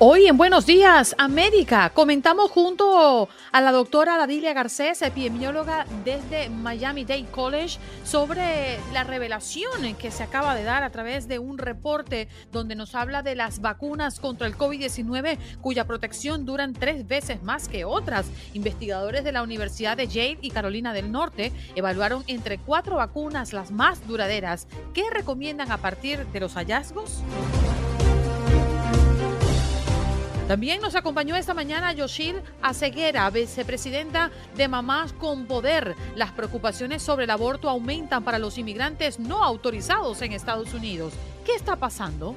Hoy en Buenos Días, América, comentamos junto a la doctora Dadilia Garcés, epidemióloga desde Miami Dade College, sobre la revelación que se acaba de dar a través de un reporte donde nos habla de las vacunas contra el COVID-19 cuya protección duran tres veces más que otras. Investigadores de la Universidad de Yale y Carolina del Norte evaluaron entre cuatro vacunas las más duraderas. ¿Qué recomiendan a partir de los hallazgos? También nos acompañó esta mañana Yoshil Aceguera, vicepresidenta de Mamás con Poder. Las preocupaciones sobre el aborto aumentan para los inmigrantes no autorizados en Estados Unidos. ¿Qué está pasando?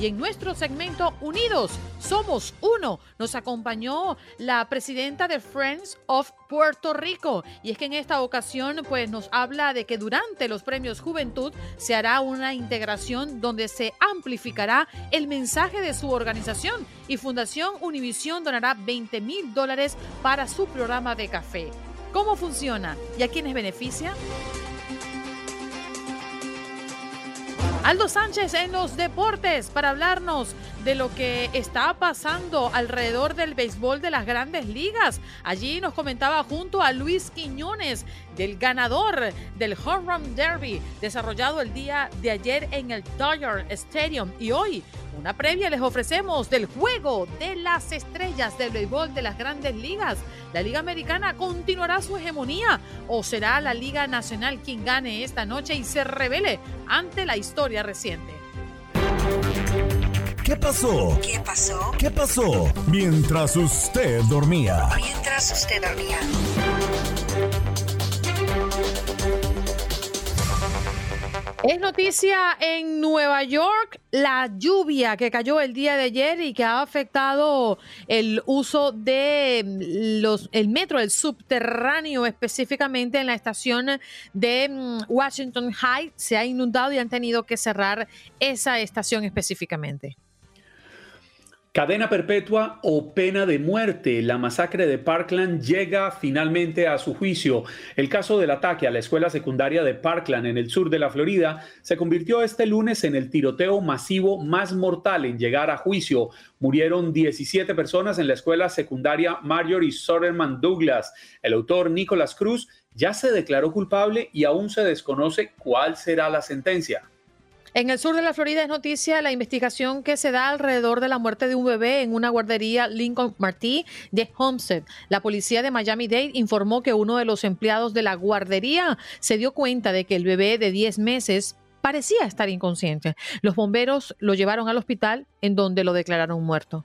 Y en nuestro segmento Unidos, somos uno, nos acompañó la presidenta de Friends of Puerto Rico. Y es que en esta ocasión pues nos habla de que durante los premios Juventud se hará una integración donde se amplificará el mensaje de su organización y Fundación Univisión donará 20 mil dólares para su programa de café. ¿Cómo funciona y a quiénes beneficia? Aldo Sánchez en los deportes para hablarnos de lo que está pasando alrededor del béisbol de las grandes ligas. Allí nos comentaba junto a Luis Quiñones del ganador del Home Run Derby desarrollado el día de ayer en el Dodger Stadium y hoy una previa les ofrecemos del juego de las estrellas del béisbol de las grandes ligas. ¿La Liga Americana continuará su hegemonía o será la Liga Nacional quien gane esta noche y se revele ante la historia reciente? ¿Qué pasó? ¿Qué pasó? ¿Qué pasó? Mientras usted dormía. Mientras usted dormía. Es noticia en Nueva York la lluvia que cayó el día de ayer y que ha afectado el uso de los el metro, el subterráneo específicamente en la estación de mm, Washington High se ha inundado y han tenido que cerrar esa estación específicamente. Cadena perpetua o pena de muerte. La masacre de Parkland llega finalmente a su juicio. El caso del ataque a la escuela secundaria de Parkland en el sur de la Florida se convirtió este lunes en el tiroteo masivo más mortal en llegar a juicio. Murieron 17 personas en la escuela secundaria Marjorie Soderman Douglas. El autor Nicholas Cruz ya se declaró culpable y aún se desconoce cuál será la sentencia. En el sur de la Florida es noticia la investigación que se da alrededor de la muerte de un bebé en una guardería Lincoln Martí de Homestead. La policía de Miami-Dade informó que uno de los empleados de la guardería se dio cuenta de que el bebé de 10 meses parecía estar inconsciente. Los bomberos lo llevaron al hospital en donde lo declararon muerto.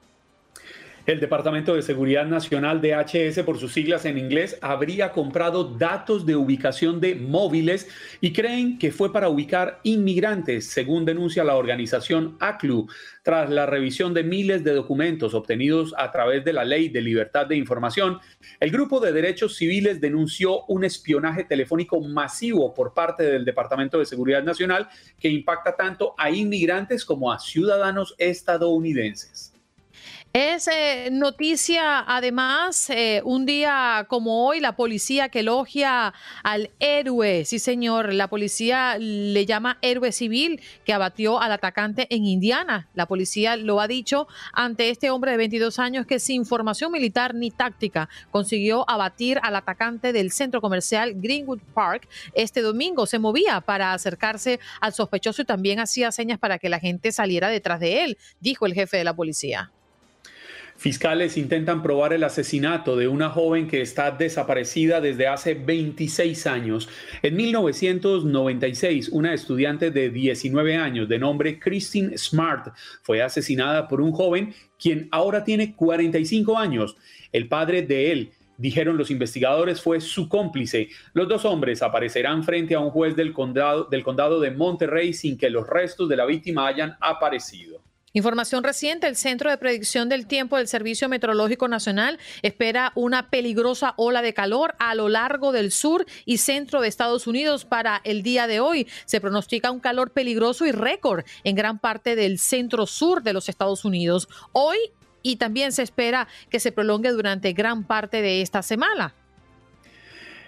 El Departamento de Seguridad Nacional de HS, por sus siglas en inglés, habría comprado datos de ubicación de móviles y creen que fue para ubicar inmigrantes, según denuncia la organización ACLU, tras la revisión de miles de documentos obtenidos a través de la Ley de Libertad de Información. El grupo de derechos civiles denunció un espionaje telefónico masivo por parte del Departamento de Seguridad Nacional que impacta tanto a inmigrantes como a ciudadanos estadounidenses. Es eh, noticia, además, eh, un día como hoy, la policía que elogia al héroe, sí señor, la policía le llama héroe civil que abatió al atacante en Indiana. La policía lo ha dicho ante este hombre de 22 años que sin formación militar ni táctica consiguió abatir al atacante del centro comercial Greenwood Park. Este domingo se movía para acercarse al sospechoso y también hacía señas para que la gente saliera detrás de él, dijo el jefe de la policía. Fiscales intentan probar el asesinato de una joven que está desaparecida desde hace 26 años. En 1996, una estudiante de 19 años de nombre Christine Smart fue asesinada por un joven quien ahora tiene 45 años. El padre de él dijeron los investigadores, fue su cómplice. Los dos hombres aparecerán frente a un juez del condado, del condado de Monterrey sin que los restos de la víctima hayan aparecido. Información reciente, el Centro de Predicción del Tiempo del Servicio Meteorológico Nacional espera una peligrosa ola de calor a lo largo del sur y centro de Estados Unidos para el día de hoy. Se pronostica un calor peligroso y récord en gran parte del centro sur de los Estados Unidos. Hoy y también se espera que se prolongue durante gran parte de esta semana.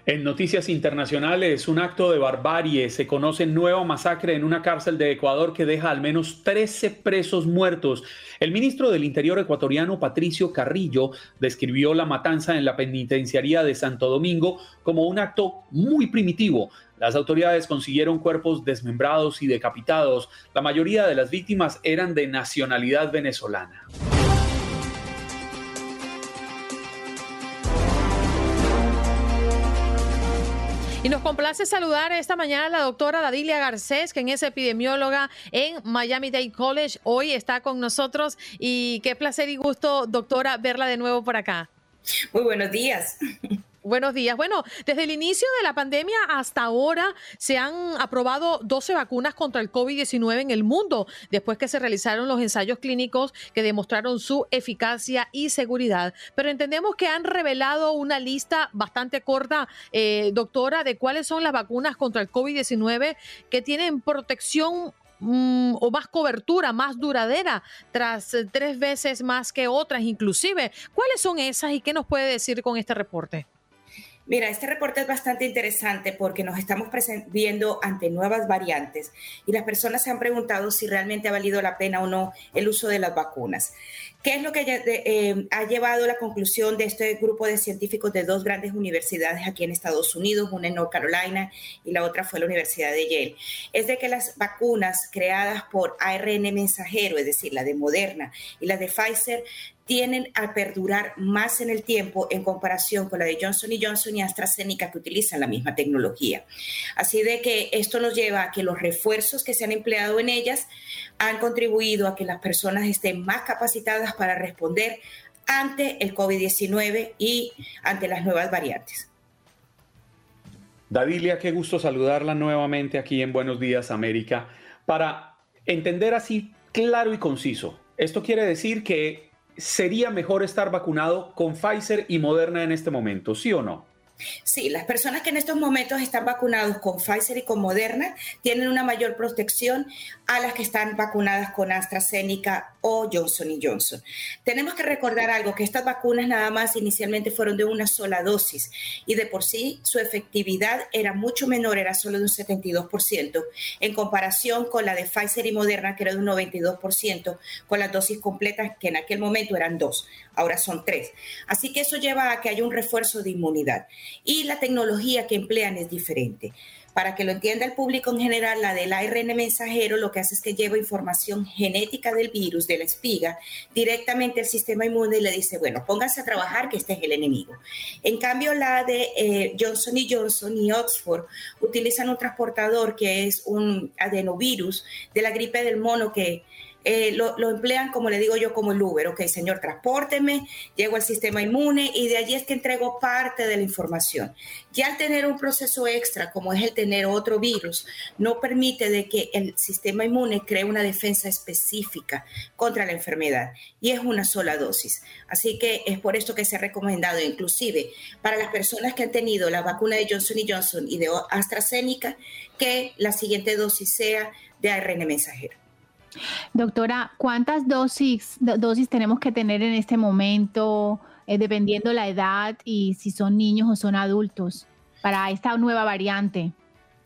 En noticias internacionales, un acto de barbarie. Se conoce nueva masacre en una cárcel de Ecuador que deja al menos 13 presos muertos. El ministro del Interior ecuatoriano, Patricio Carrillo, describió la matanza en la penitenciaría de Santo Domingo como un acto muy primitivo. Las autoridades consiguieron cuerpos desmembrados y decapitados. La mayoría de las víctimas eran de nacionalidad venezolana. Y nos complace saludar esta mañana a la doctora Dadilia Garcés, quien es epidemióloga en Miami Dade College. Hoy está con nosotros y qué placer y gusto, doctora, verla de nuevo por acá. Muy buenos días. Buenos días. Bueno, desde el inicio de la pandemia hasta ahora se han aprobado 12 vacunas contra el COVID-19 en el mundo, después que se realizaron los ensayos clínicos que demostraron su eficacia y seguridad. Pero entendemos que han revelado una lista bastante corta, eh, doctora, de cuáles son las vacunas contra el COVID-19 que tienen protección mm, o más cobertura, más duradera, tras eh, tres veces más que otras inclusive. ¿Cuáles son esas y qué nos puede decir con este reporte? Mira, este reporte es bastante interesante porque nos estamos viendo ante nuevas variantes y las personas se han preguntado si realmente ha valido la pena o no el uso de las vacunas. ¿Qué es lo que eh, ha llevado a la conclusión de este grupo de científicos de dos grandes universidades aquí en Estados Unidos, una en North Carolina y la otra fue la Universidad de Yale? Es de que las vacunas creadas por ARN mensajero, es decir, la de Moderna y la de Pfizer, tienen a perdurar más en el tiempo en comparación con la de Johnson Johnson y AstraZeneca que utilizan la misma tecnología. Así de que esto nos lleva a que los refuerzos que se han empleado en ellas han contribuido a que las personas estén más capacitadas para responder ante el COVID-19 y ante las nuevas variantes. Dadilia, qué gusto saludarla nuevamente aquí en Buenos Días América. Para entender así claro y conciso, esto quiere decir que sería mejor estar vacunado con Pfizer y Moderna en este momento, ¿sí o no? Sí, las personas que en estos momentos están vacunados con Pfizer y con Moderna tienen una mayor protección a las que están vacunadas con AstraZeneca o Johnson Johnson. Tenemos que recordar algo, que estas vacunas nada más inicialmente fueron de una sola dosis y de por sí su efectividad era mucho menor, era solo de un 72%, en comparación con la de Pfizer y Moderna, que era de un 92%, con las dosis completas que en aquel momento eran dos, ahora son tres. Así que eso lleva a que haya un refuerzo de inmunidad y la tecnología que emplean es diferente. Para que lo entienda el público en general, la del ARN mensajero lo que hace es que lleva información genética del virus, de la espiga, directamente al sistema inmune y le dice, bueno, pónganse a trabajar que este es el enemigo. En cambio, la de eh, Johnson y Johnson y Oxford utilizan un transportador que es un adenovirus de la gripe del mono que eh, lo, emplean, como le digo yo, como el Uber. Ok, señor, transpórteme, llego al sistema inmune y de allí es que entrego parte de la información. Ya al tener un proceso extra, como es el tener otro virus, no permite de que el sistema inmune cree una defensa específica contra la enfermedad y es una sola dosis. Así que es por esto que se ha recomendado, inclusive para las personas que han tenido la vacuna de Johnson Johnson y de AstraZeneca, que la siguiente dosis sea de ARN mensajero. Doctora, ¿cuántas dosis, dosis tenemos que tener en este momento, eh, dependiendo la edad y si son niños o son adultos, para esta nueva variante?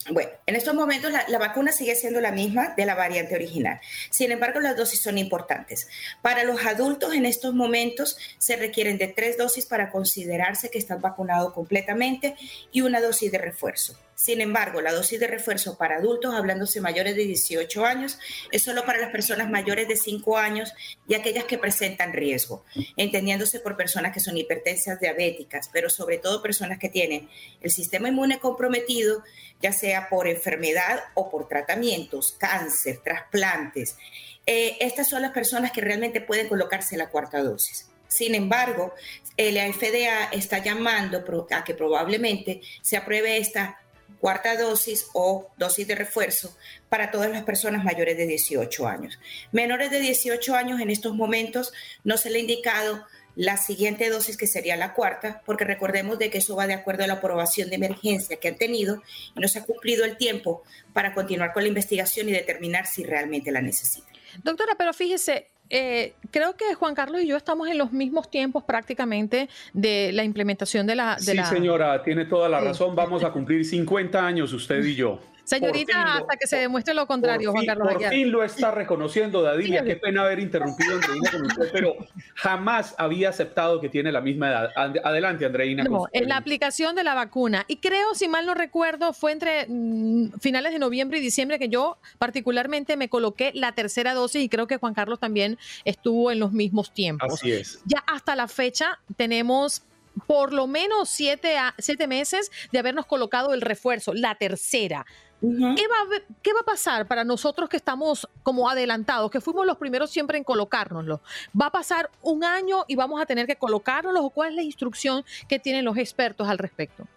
Bueno, en estos momentos la, la, vacuna sigue siendo la misma de la variante original. Sin embargo, las dosis son importantes. Para los adultos en estos momentos se requieren de tres dosis para considerarse que están vacunados completamente y una dosis de refuerzo. Sin embargo, la dosis de refuerzo para adultos, hablándose mayores de 18 años, es solo para las personas mayores de 5 años y aquellas que presentan riesgo, entendiéndose por personas que son hipertensas diabéticas, pero sobre todo personas que tienen el sistema inmune comprometido, ya sea por enfermedad o por tratamientos, cáncer, trasplantes. Eh, estas son las personas que realmente pueden colocarse la cuarta dosis. Sin embargo, la FDA está llamando a que probablemente se apruebe esta cuarta dosis o dosis de refuerzo para todas las personas mayores de 18 años. Menores de 18 años en estos momentos no se le ha indicado la siguiente dosis que sería la cuarta, porque recordemos de que eso va de acuerdo a la aprobación de emergencia que han tenido y no se ha cumplido el tiempo para continuar con la investigación y determinar si realmente la necesitan. Doctora, pero fíjese, eh, creo que Juan Carlos y yo estamos en los mismos tiempos prácticamente de la implementación de la... sí, señora, tiene toda la razón. Vamos a cumplir 50 años usted y yo. Señorita, hasta que se demuestre lo contrario, Juan Carlos. Por fin lo está reconociendo, Dadilia. Qué pena haber interrumpido, Andreina, con usted, pero jamás había aceptado que tiene la misma edad. Adelante, Andreina. No, en la aplicación de la vacuna. Y creo, si mal no recuerdo, fue entre mm, finales de noviembre y diciembre que yo particularmente me coloqué la tercera dosis y creo que Juan Carlos también estuvo en los mismos tiempos. Así es. Ya hasta la fecha tenemos por lo menos siete, siete meses de habernos colocado el refuerzo, la tercera. ¿Qué, va, a pasar para nosotros que estamos como adelantados, que fuimos los primeros siempre en colocárnoslo? ¿Va a pasar un año y vamos a tener que colocárnoslo o cuál es la instrucción que tienen los expertos al respecto?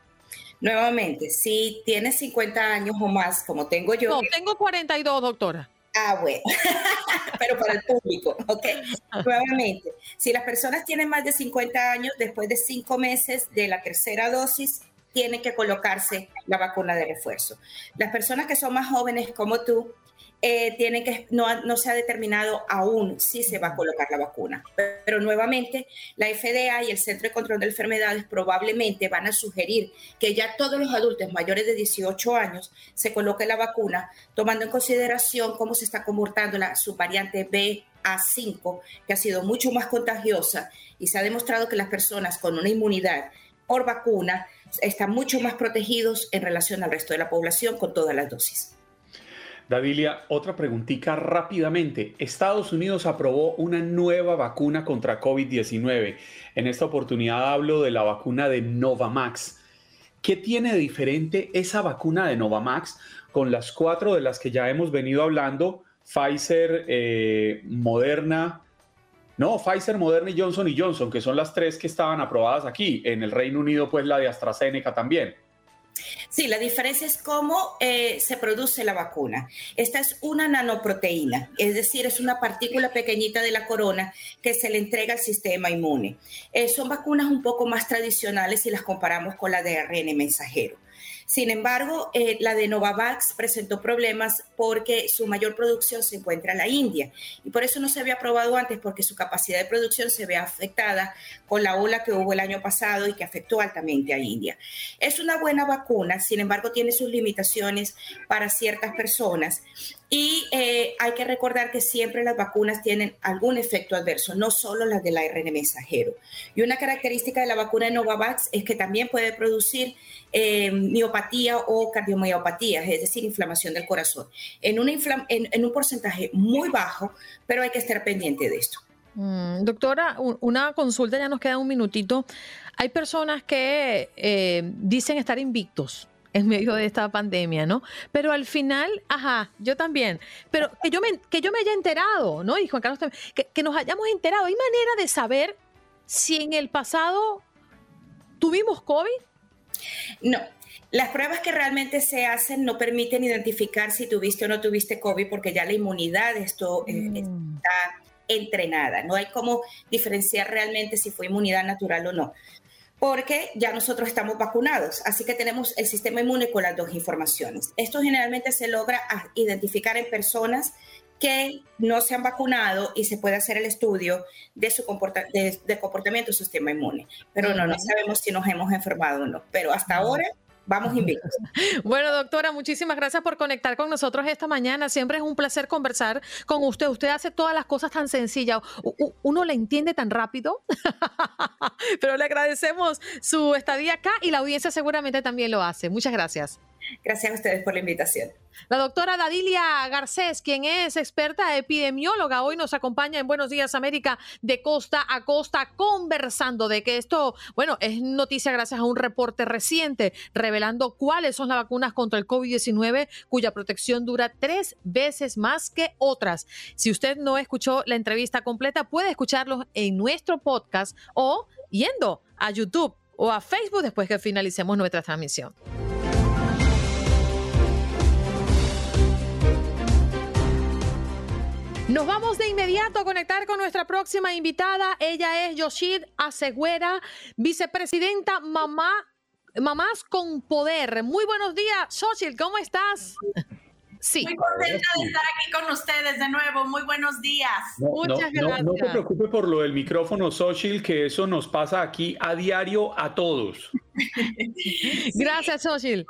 Nuevamente, si tienes 50 años o más, como tengo yo. No, tengo 42, doctora. Ah, bueno, pero para el público, ok. Nuevamente, si las personas tienen más de 50 años, después de cinco meses de la tercera dosis, tiene que colocarse la vacuna de refuerzo. Las personas que son más jóvenes como tú, eh, tienen que, no, se ha determinado aún si se va a colocar la vacuna. Pero nuevamente, la FDA y el Centro de Control de Enfermedades probablemente van a sugerir que ya todos los adultos mayores de 18 años se coloque la vacuna, tomando en consideración cómo se está comportando la subvariante BA5, que ha sido mucho más contagiosa y se ha demostrado que las personas con una inmunidad por vacuna están mucho más protegidos en relación al resto de la población con todas las dosis. Davilia, otra preguntita rápidamente. Estados Unidos aprobó una nueva vacuna contra COVID-19. En esta oportunidad hablo de la vacuna de Novamax. ¿Qué tiene diferente esa vacuna de Novamax con las cuatro de las que ya hemos venido hablando? Pfizer, eh, Moderna, no, Pfizer, Moderna y Johnson y Johnson, que son las tres que estaban aprobadas aquí. En el Reino Unido, pues la de AstraZeneca también. Sí, la diferencia es cómo eh, se produce la vacuna. Esta es una nanoproteína, es decir, es una partícula pequeñita de la corona que se le entrega al sistema inmune. Eh, son vacunas un poco más tradicionales si las comparamos con la de ARN mensajero. Sin embargo, eh, la de Novavax presentó problemas porque su mayor producción se encuentra en la India y por eso no se había aprobado antes porque su capacidad de producción se ve afectada con la ola que hubo el año pasado y que afectó altamente a India. Es una buena vacuna, sin embargo tiene sus limitaciones para ciertas personas y eh, hay que recordar que siempre las vacunas tienen algún efecto adverso, no solo las del ARN mensajero. Y una característica de la vacuna de Novavax es que también puede producir eh, miopatía o cardiomiopatía, es decir, inflamación del corazón, en, un porcentaje muy bajo, pero hay que estar pendiente de esto. Mm, doctora, una consulta, ya nos queda un minutito. Hay personas que eh, dicen estar invictos en medio de esta pandemia, ¿no? Pero al final, ajá, yo también, pero que yo me, que yo me haya enterado, ¿no? Y Juan Carlos también, que, que nos hayamos enterado. ¿Hay manera de saber si en el pasado tuvimos COVID? No, las pruebas que realmente se hacen no permiten identificar si tuviste o no tuviste COVID porque ya la inmunidad esto, eh, mm. está entrenada. No hay cómo diferenciar realmente si fue inmunidad natural o no porque ya nosotros estamos vacunados, así que tenemos el sistema inmune con las dos informaciones. Esto generalmente se logra identificar en personas que no se han vacunado y se puede hacer el estudio de su comportamiento del sistema inmune. Pero no, no sabemos si nos hemos enfermado o no. Pero hasta ahora Vamos invictos. Bueno, doctora, muchísimas gracias por conectar con nosotros esta mañana. Siempre es un placer conversar con usted. Usted hace todas las cosas tan sencillas. Uno le entiende tan rápido, pero le agradecemos su estadía acá y la audiencia seguramente también lo hace. Muchas gracias. Gracias a ustedes por la invitación. La doctora Dadilia Garcés, quien es experta epidemióloga, hoy nos acompaña en Buenos Días América de costa a costa conversando de que esto, bueno, es noticia gracias a un reporte reciente revelando cuáles son las vacunas contra el COVID-19 cuya protección dura tres veces más que otras. Si usted no escuchó la entrevista completa, puede escucharlo en nuestro podcast o yendo a YouTube o a Facebook después que finalicemos nuestra transmisión. Nos vamos de inmediato a conectar con nuestra próxima invitada. Ella es Yoshid Asegüera, vicepresidenta Mamá, Mamás con Poder. Muy buenos días, Yoshid, ¿cómo estás? Sí. Muy contenta de estar aquí con ustedes de nuevo. Muy buenos días. Muchas gracias. No, te preocupes por lo del micrófono, Sochil, que eso nos pasa aquí a diario a todos. gracias, Sochil.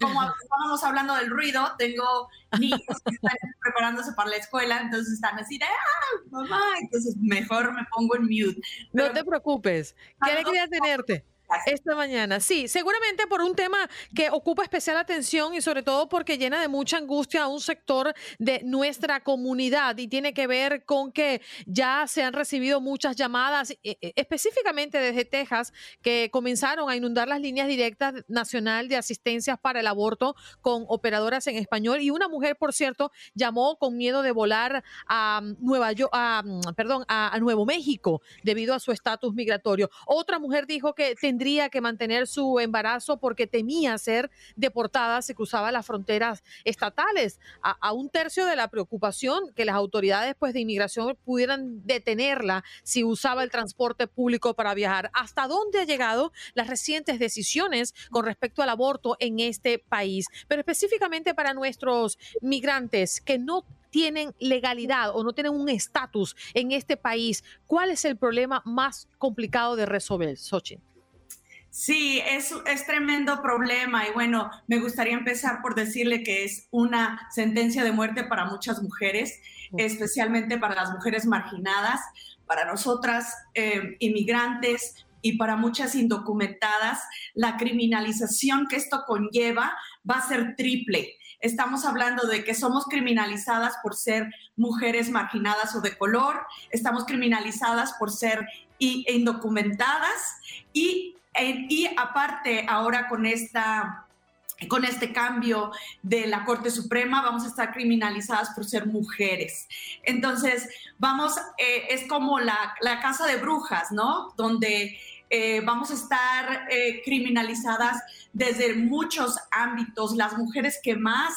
Como estábamos hablando del ruido, tengo niños que están preparándose para la escuela, entonces están así de, ah, mamá, entonces mejor me pongo en mute. no te preocupes. ¿Qué alegría tenerte? Esta mañana, sí, seguramente por un tema que ocupa especial atención y sobre todo porque llena de mucha angustia a un sector de nuestra comunidad y tiene que ver con que ya se han recibido muchas llamadas, e, e, específicamente desde Texas, que comenzaron a inundar las líneas directas nacional de asistencias para el aborto con operadoras en español. Y una mujer, por cierto, llamó con miedo de volar a Nueva York, perdón, a, Nuevo México debido a su estatus migratorio. Otra mujer dijo que tendría tendría que mantener su embarazo porque temía ser deportada si cruzaba las fronteras estatales. A, un tercio de la preocupación que las autoridades pues, de inmigración pudieran detenerla si usaba el transporte público para viajar. ¿Hasta dónde ha llegado las recientes decisiones con respecto al aborto en este país? Pero específicamente para nuestros migrantes que no tienen legalidad o no tienen un estatus en este país, ¿cuál es el problema más complicado de resolver, Xochitl? Sí, es, es tremendo problema y bueno, me gustaría empezar por decirle que es una sentencia de muerte para muchas mujeres, especialmente para las mujeres marginadas, para nosotras eh, inmigrantes y para muchas indocumentadas. La criminalización que esto conlleva va a ser triple. Estamos hablando de que somos criminalizadas por ser mujeres marginadas o de color, estamos criminalizadas por ser indocumentadas y y aparte, ahora con esta con este cambio de la Corte Suprema vamos a estar criminalizadas por ser mujeres. Entonces, vamos, eh, es como la, casa de brujas, ¿no? Donde eh, vamos a estar eh, criminalizadas desde muchos ámbitos. Las mujeres que más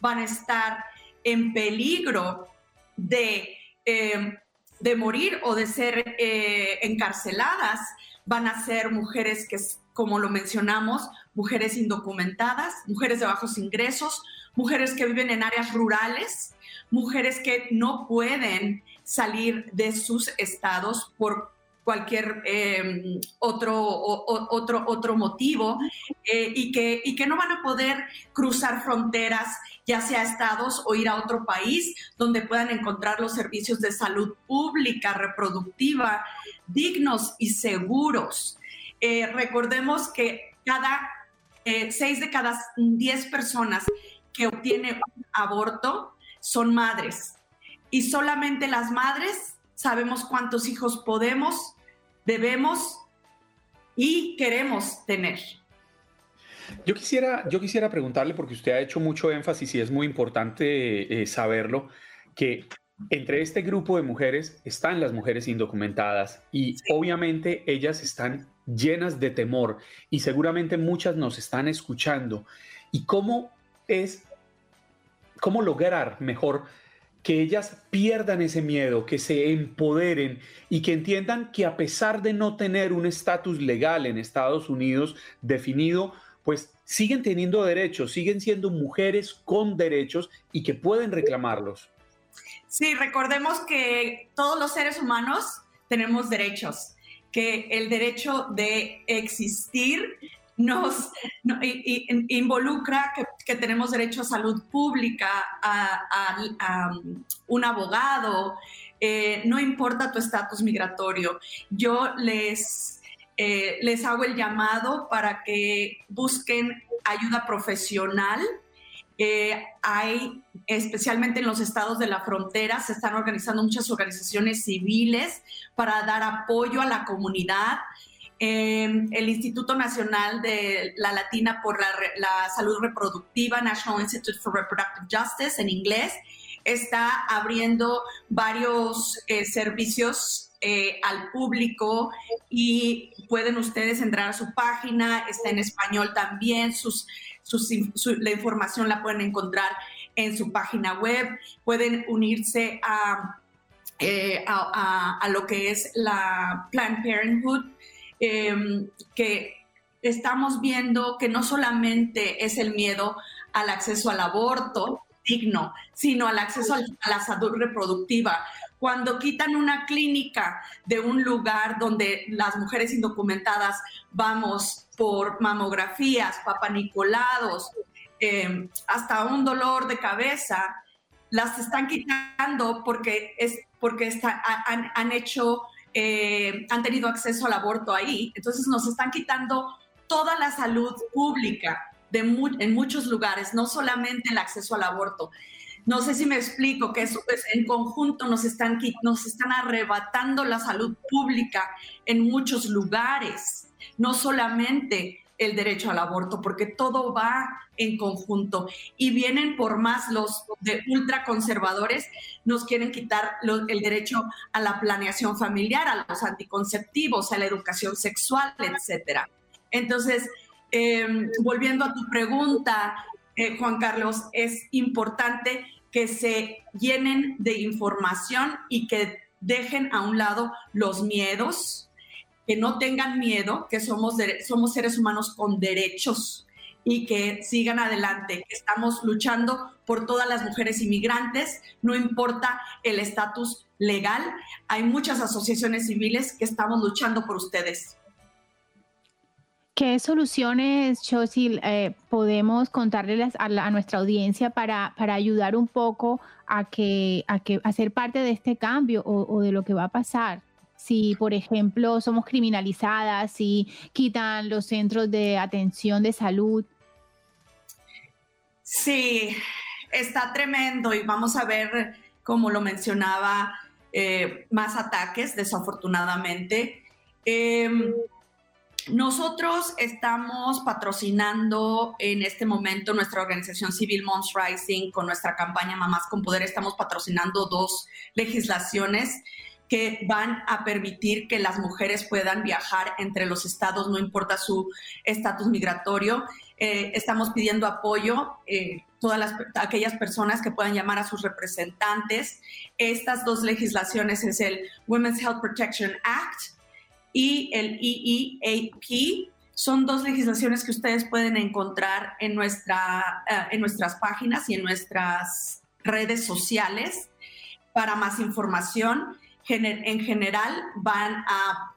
van a estar en peligro de, de morir o de ser encarceladas van a ser mujeres que, como lo mencionamos, mujeres indocumentadas, mujeres de bajos ingresos, mujeres que viven en áreas rurales, mujeres que no pueden salir de sus estados por cualquier em, otro, otro, otro motivo eh, y, que, y que no van a poder cruzar fronteras, ya sea estados o ir a otro país donde puedan encontrar los servicios de salud pública, reproductiva, dignos y seguros. Eh, recordemos que cada eh, seis de cada diez personas que obtienen un aborto son madres y solamente las madres sabemos cuántos hijos podemos debemos y queremos tener. Yo quisiera, yo quisiera preguntarle, porque usted ha hecho mucho énfasis y es muy importante eh, saberlo, que entre este grupo de mujeres están las mujeres indocumentadas y obviamente ellas están llenas de temor y seguramente muchas nos están escuchando. ¿Y cómo es, cómo lograr mejor que ellas pierdan ese miedo, que se empoderen y que entiendan que a pesar de no tener un estatus legal en Estados Unidos definido, pues siguen teniendo derechos, siguen siendo mujeres con derechos y que pueden reclamarlos. Sí, recordemos que todos los seres humanos tenemos derechos, que el derecho de existir nos involucra que, tenemos derecho a salud pública, a, um, un abogado, eh, no importa tu estatus migratorio. Yo les eh, les hago el llamado para que busquen ayuda profesional. Eh, hay, especialmente en los estados de la frontera, se están organizando muchas organizaciones civiles para dar apoyo a la comunidad. Eh, el Instituto Nacional de la Latina por la, la, Salud Reproductiva, National Institute for Reproductive Justice en inglés, está abriendo varios servicios eh, al público y pueden ustedes entrar a su página, está en español también, sus, la información la pueden encontrar en su página web, pueden unirse a, eh, a, lo que es la Planned Parenthood, em, que estamos viendo que no solamente es el miedo al acceso al aborto digno, sino al acceso a la salud reproductiva. Cuando quitan una clínica de un lugar donde las mujeres indocumentadas vamos por mamografías, papanicolados, eh, hasta un dolor de cabeza, las están quitando porque, es, porque está, han, han, hecho, eh, han tenido acceso al aborto ahí. Entonces nos están quitando toda la salud pública de en muchos lugares, no solamente el acceso al aborto. No sé si me explico que eso pues, en conjunto nos están, nos están arrebatando la salud pública en muchos lugares, no solamente el derecho al aborto, porque todo va en conjunto. Y vienen por más los de ultraconservadores, nos quieren quitar el derecho a la planeación familiar, a los anticonceptivos, a la educación sexual, etcétera. Entonces, em, volviendo a tu pregunta, eh, Juan Carlos, es importante que se llenen de información y que dejen a un lado los miedos, que no tengan miedo, que somos, somos seres humanos con derechos y que sigan adelante, estamos luchando por todas las mujeres inmigrantes, no importa el estatus legal, hay muchas asociaciones civiles que estamos luchando por ustedes. ¿Qué soluciones, Chosil, eh, podemos contarles a, nuestra audiencia para, para, ayudar un poco a que, a que a ser parte de este cambio o, de lo que va a pasar? Si, por ejemplo, somos criminalizadas, si quitan los centros de atención de salud. Sí, está tremendo y vamos a ver, como lo mencionaba, eh, más ataques, desafortunadamente. Em, nosotros estamos patrocinando en este momento nuestra organización civil Moms Rising con nuestra campaña Mamás con Poder. Estamos patrocinando dos legislaciones que van a permitir que las mujeres puedan viajar entre los estados, no importa su estatus migratorio. Eh, estamos pidiendo apoyo, eh, todas las, aquellas personas que puedan llamar a sus representantes. Estas dos legislaciones es el Women's Health Protection Act y el EEAP. Son dos legislaciones que ustedes pueden encontrar en, nuestra, eh, en nuestras páginas y en nuestras redes sociales. Para más información, en general van a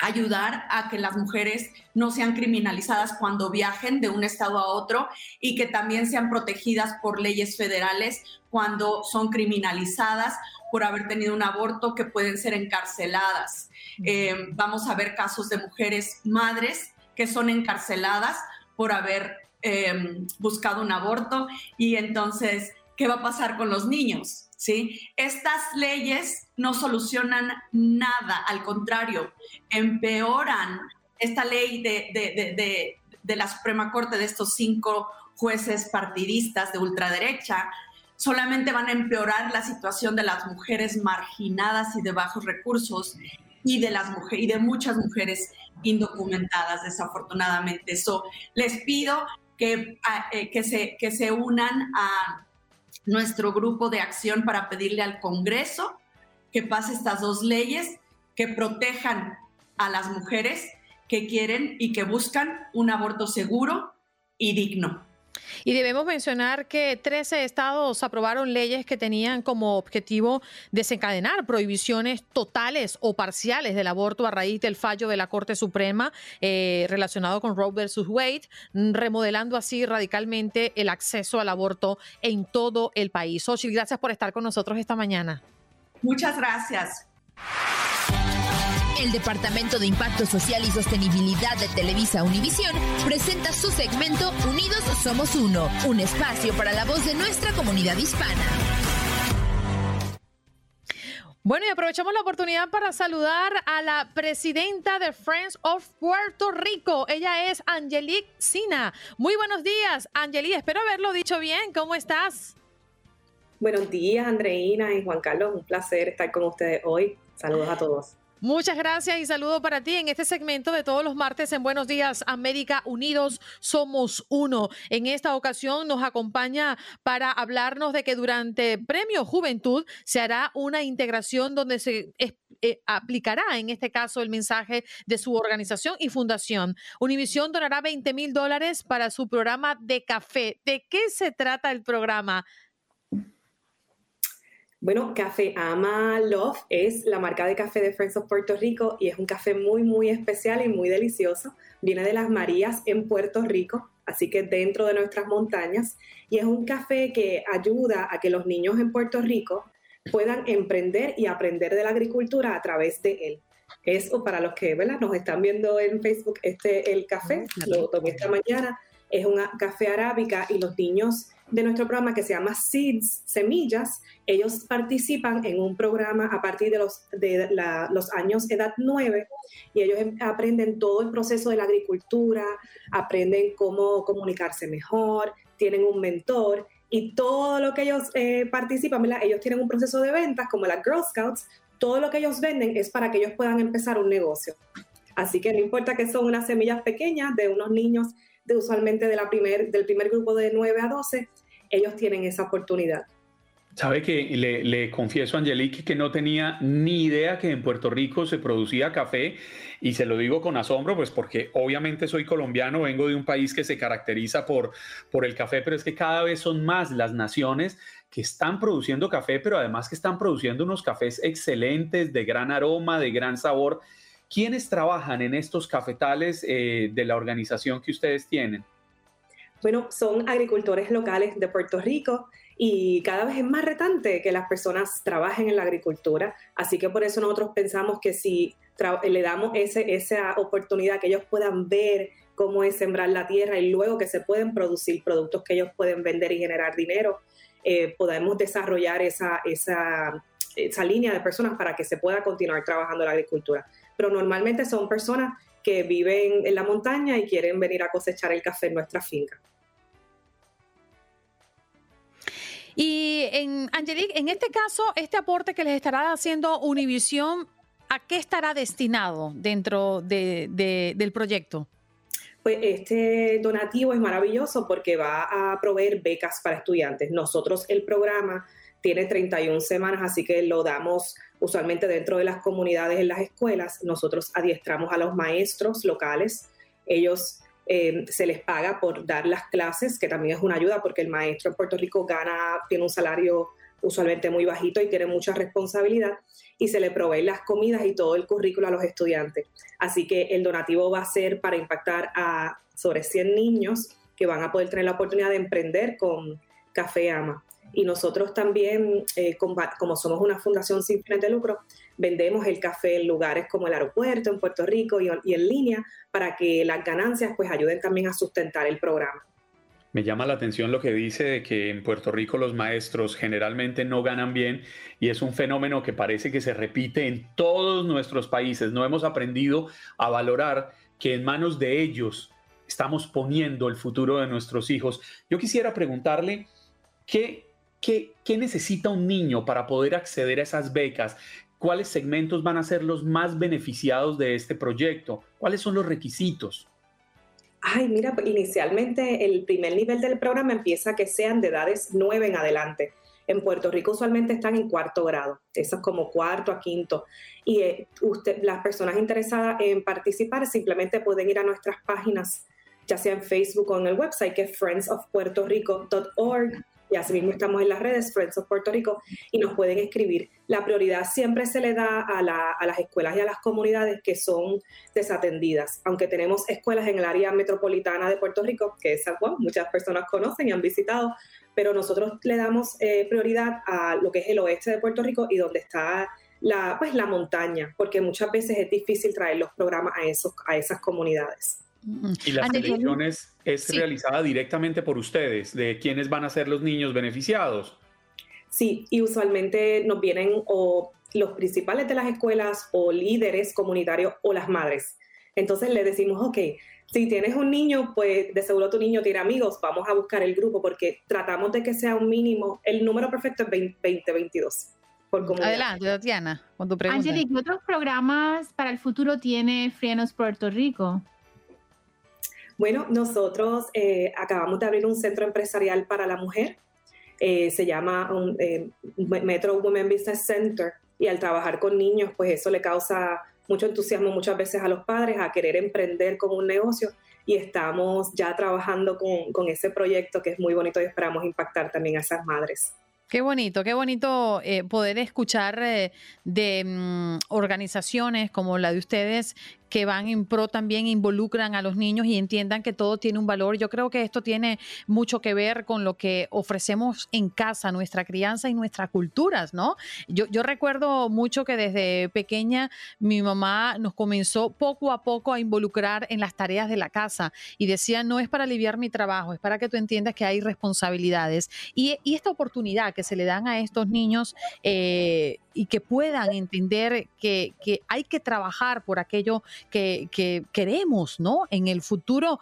ayudar a que las mujeres no sean criminalizadas cuando viajen de un estado a otro y que también sean protegidas por leyes federales cuando son criminalizadas por haber tenido un aborto que pueden ser encarceladas. Eh, vamos a ver casos de mujeres madres que son encarceladas por haber em, buscado un aborto y entonces, ¿qué va a pasar con los niños? ¿Sí? Estas leyes no solucionan nada, al contrario, empeoran esta ley de, de, de la Suprema Corte de estos cinco jueces partidistas de ultraderecha solamente van a empeorar la situación de las mujeres marginadas y de bajos recursos y de, las mujeres, y de muchas mujeres indocumentadas, desafortunadamente. Eso les pido que, eh, que, se, que se unan a nuestro grupo de acción para pedirle al Congreso que pase estas dos leyes que protejan a las mujeres que quieren y que buscan un aborto seguro y digno. Y debemos mencionar que 13 estados aprobaron leyes que tenían como objetivo desencadenar prohibiciones totales o parciales del aborto a raíz del fallo de la Corte Suprema eh, relacionado con Roe versus Wade, remodelando así radicalmente el acceso al aborto en todo el país. Xochitl, gracias por estar con nosotros esta mañana. Muchas gracias. El Departamento de Impacto Social y Sostenibilidad de Televisa Univisión presenta su segmento Unidos Somos Uno, un espacio para la voz de nuestra comunidad hispana. Bueno, y aprovechamos la oportunidad para saludar a la presidenta de Friends of Puerto Rico. Ella es Angelique Sina. Muy buenos días, Angelique. Espero haberlo dicho bien. ¿Cómo estás? Buenos días, Andreina y Juan Carlos. Un placer estar con ustedes hoy. Saludos a todos. Muchas gracias y saludo para ti en este segmento de todos los martes en Buenos Días América Unidos Somos Uno. En esta ocasión nos acompaña para hablarnos de que durante Premio Juventud se hará una integración donde se eh, aplicará en este caso el mensaje de su organización y fundación. Univisión donará 20 mil dólares para su programa de café. ¿De qué se trata el programa? Bueno, Café Ama Love es la marca de café de Friends of Puerto Rico y es un café muy, muy especial y muy delicioso. Viene de las Marías en Puerto Rico, así que dentro de nuestras montañas. Y es un café que ayuda a que los niños en Puerto Rico puedan emprender y aprender de la agricultura a través de él. Eso para los que ¿verdad? nos están viendo en Facebook, este el café, lo tomé esta mañana, es un café arábica y los niños de nuestro programa que se llama Seeds, Semillas, ellos participan en un programa a partir de los, de los años edad 9 y ellos em, aprenden todo el proceso de la agricultura, aprenden cómo comunicarse mejor, tienen un mentor y todo lo que ellos eh, participan, ellos tienen un proceso de ventas como las Girl Scouts, todo lo que ellos venden es para que ellos puedan empezar un negocio. Así que no importa que son unas semillas pequeñas de unos niños de usualmente de la primer, del primer grupo de 9 a 12, ellos tienen esa oportunidad. Sabe que le, confieso a Angelique que no tenía ni idea que en Puerto Rico se producía café y se lo digo con asombro, pues porque obviamente soy colombiano, vengo de un país que se caracteriza por, por el café, pero es que cada vez son más las naciones que están produciendo café, pero además que están produciendo unos cafés excelentes, de gran aroma, de gran sabor. ¿Quiénes trabajan en estos cafetales eh, de la organización que ustedes tienen? Bueno, son agricultores locales de Puerto Rico y cada vez es más retante que las personas trabajen en la agricultura. Así que por eso nosotros pensamos que si le damos ese, esa oportunidad que ellos puedan ver cómo es sembrar la tierra y luego que se pueden producir productos que ellos pueden vender y generar dinero, eh, podemos desarrollar esa, esa, esa línea de personas para que se pueda continuar trabajando en la agricultura. Pero normalmente son personas que viven en la montaña y quieren venir a cosechar el café en nuestra finca. Y en Angelique, en este caso, este aporte que les estará haciendo Univisión, ¿a qué estará destinado dentro del proyecto? Pues este donativo es maravilloso porque va a proveer becas para estudiantes. Nosotros el programa tiene 31 semanas, así que lo damos usualmente dentro de las comunidades en las escuelas. Nosotros adiestramos a los maestros locales. Ellos eh, se les paga por dar las clases, que también es una ayuda porque el maestro en Puerto Rico gana, tiene un salario usualmente muy bajito y tiene mucha responsabilidad y se le provee las comidas y todo el currículo a los estudiantes. Así que el donativo va a ser para impactar a sobre 100 niños que van a poder tener la oportunidad de emprender con Café Ama. Y nosotros también, eh, como somos una fundación sin fines de lucro, vendemos el café en lugares como el aeropuerto, en Puerto Rico y, en línea, para que las ganancias pues ayuden también a sustentar el programa. Me llama la atención lo que dice de que en Puerto Rico los maestros generalmente no ganan bien y es un fenómeno que parece que se repite en todos nuestros países. No hemos aprendido a valorar que en manos de ellos estamos poniendo el futuro de nuestros hijos. Yo quisiera preguntarle qué, qué, qué necesita un niño para poder acceder a esas becas, cuáles segmentos van a ser los más beneficiados de este proyecto, cuáles son los requisitos. Ay, mira, pues, inicialmente el primer nivel del programa empieza que sean de edades nueve en adelante. En Puerto Rico usualmente están en cuarto grado, eso es como cuarto a quinto. Y eh, usted, las personas interesadas en participar simplemente pueden ir a nuestras páginas, ya sea en Facebook o en el website que es friendsofpuertorico.org y así mismo estamos en las redes Friends of Puerto Rico y nos pueden escribir. La prioridad siempre se le da a, las escuelas y a las comunidades que son desatendidas, aunque tenemos escuelas en el área metropolitana de Puerto Rico, que es Juan, muchas personas conocen y han visitado, pero nosotros le damos eh, prioridad a lo que es el oeste de Puerto Rico y donde está la, pues, la montaña, porque muchas veces es difícil traer los programas a, esos, a esas comunidades. Y la selección es, realizada directamente por ustedes, de quiénes van a ser los niños beneficiados. Sí, y usualmente nos vienen o los principales de las escuelas o líderes comunitarios o las madres. Entonces le decimos, ok, si tienes un niño, pues de seguro tu niño tiene amigos, vamos a buscar el grupo porque tratamos de que sea un mínimo, el número perfecto es 20, 22. Adelante, Tatiana, con tu pregunta. Angelique, ¿qué otros programas para el futuro tiene Frienos Puerto Rico? Bueno, nosotros eh, acabamos de abrir un centro empresarial para la mujer. Eh, se llama eh, Metro Women Business Center y al trabajar con niños, pues eso le causa mucho entusiasmo muchas veces a los padres a querer emprender con un negocio y estamos ya trabajando con, ese proyecto que es muy bonito y esperamos impactar también a esas madres. Qué bonito, qué bonito eh, poder escuchar de mm, organizaciones como la de ustedes que van en pro también involucran a los niños y entiendan que todo tiene un valor. Yo creo que esto tiene mucho que ver con lo que ofrecemos en casa, nuestra crianza y nuestras culturas, ¿no? Yo, yo recuerdo mucho que desde pequeña mi mamá nos comenzó poco a poco a involucrar en las tareas de la casa y decía, no es para aliviar mi trabajo, es para que tú entiendas que hay responsabilidades. Y, esta oportunidad que se le dan a estos niños eh, y que puedan entender que, que, hay que trabajar por aquello que, que queremos, ¿no? En el futuro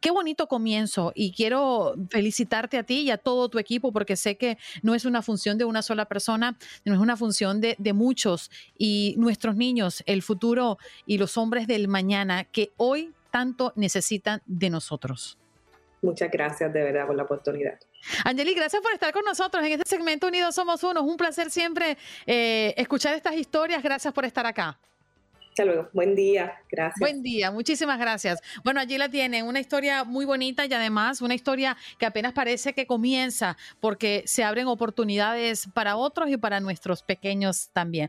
qué bonito comienzo y quiero felicitarte a ti y a todo tu equipo porque sé que no es una función de una sola persona, no es una función de, de, muchos y nuestros niños, el futuro y los hombres del mañana que hoy tanto necesitan de nosotros. Muchas gracias de verdad por la oportunidad. Angeli, gracias por estar con nosotros en este segmento Unidos Somos Uno. Es un placer siempre eh, escuchar estas historias. Gracias por estar acá. Hasta luego. Buen día. Gracias. Buen día. Muchísimas gracias. Bueno, allí la tienen. Una historia muy bonita y además una historia que apenas parece que comienza porque se abren oportunidades para otros y para nuestros pequeños también.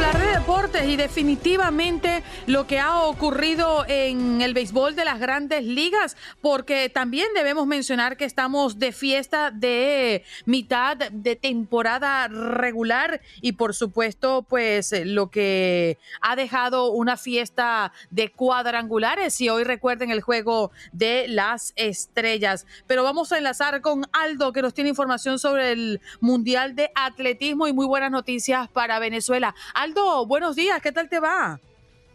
Hablar de deportes y definitivamente lo que ha ocurrido en el béisbol de las grandes ligas, porque también debemos mencionar que estamos de fiesta de mitad de temporada regular y por supuesto pues lo que ha dejado una fiesta de cuadrangulares y hoy recuerden el juego de las estrellas. Pero vamos a enlazar con Aldo que nos tiene información sobre el Mundial de Atletismo y muy buenas noticias para Venezuela. Aldo, buenos días, ¿qué tal te va?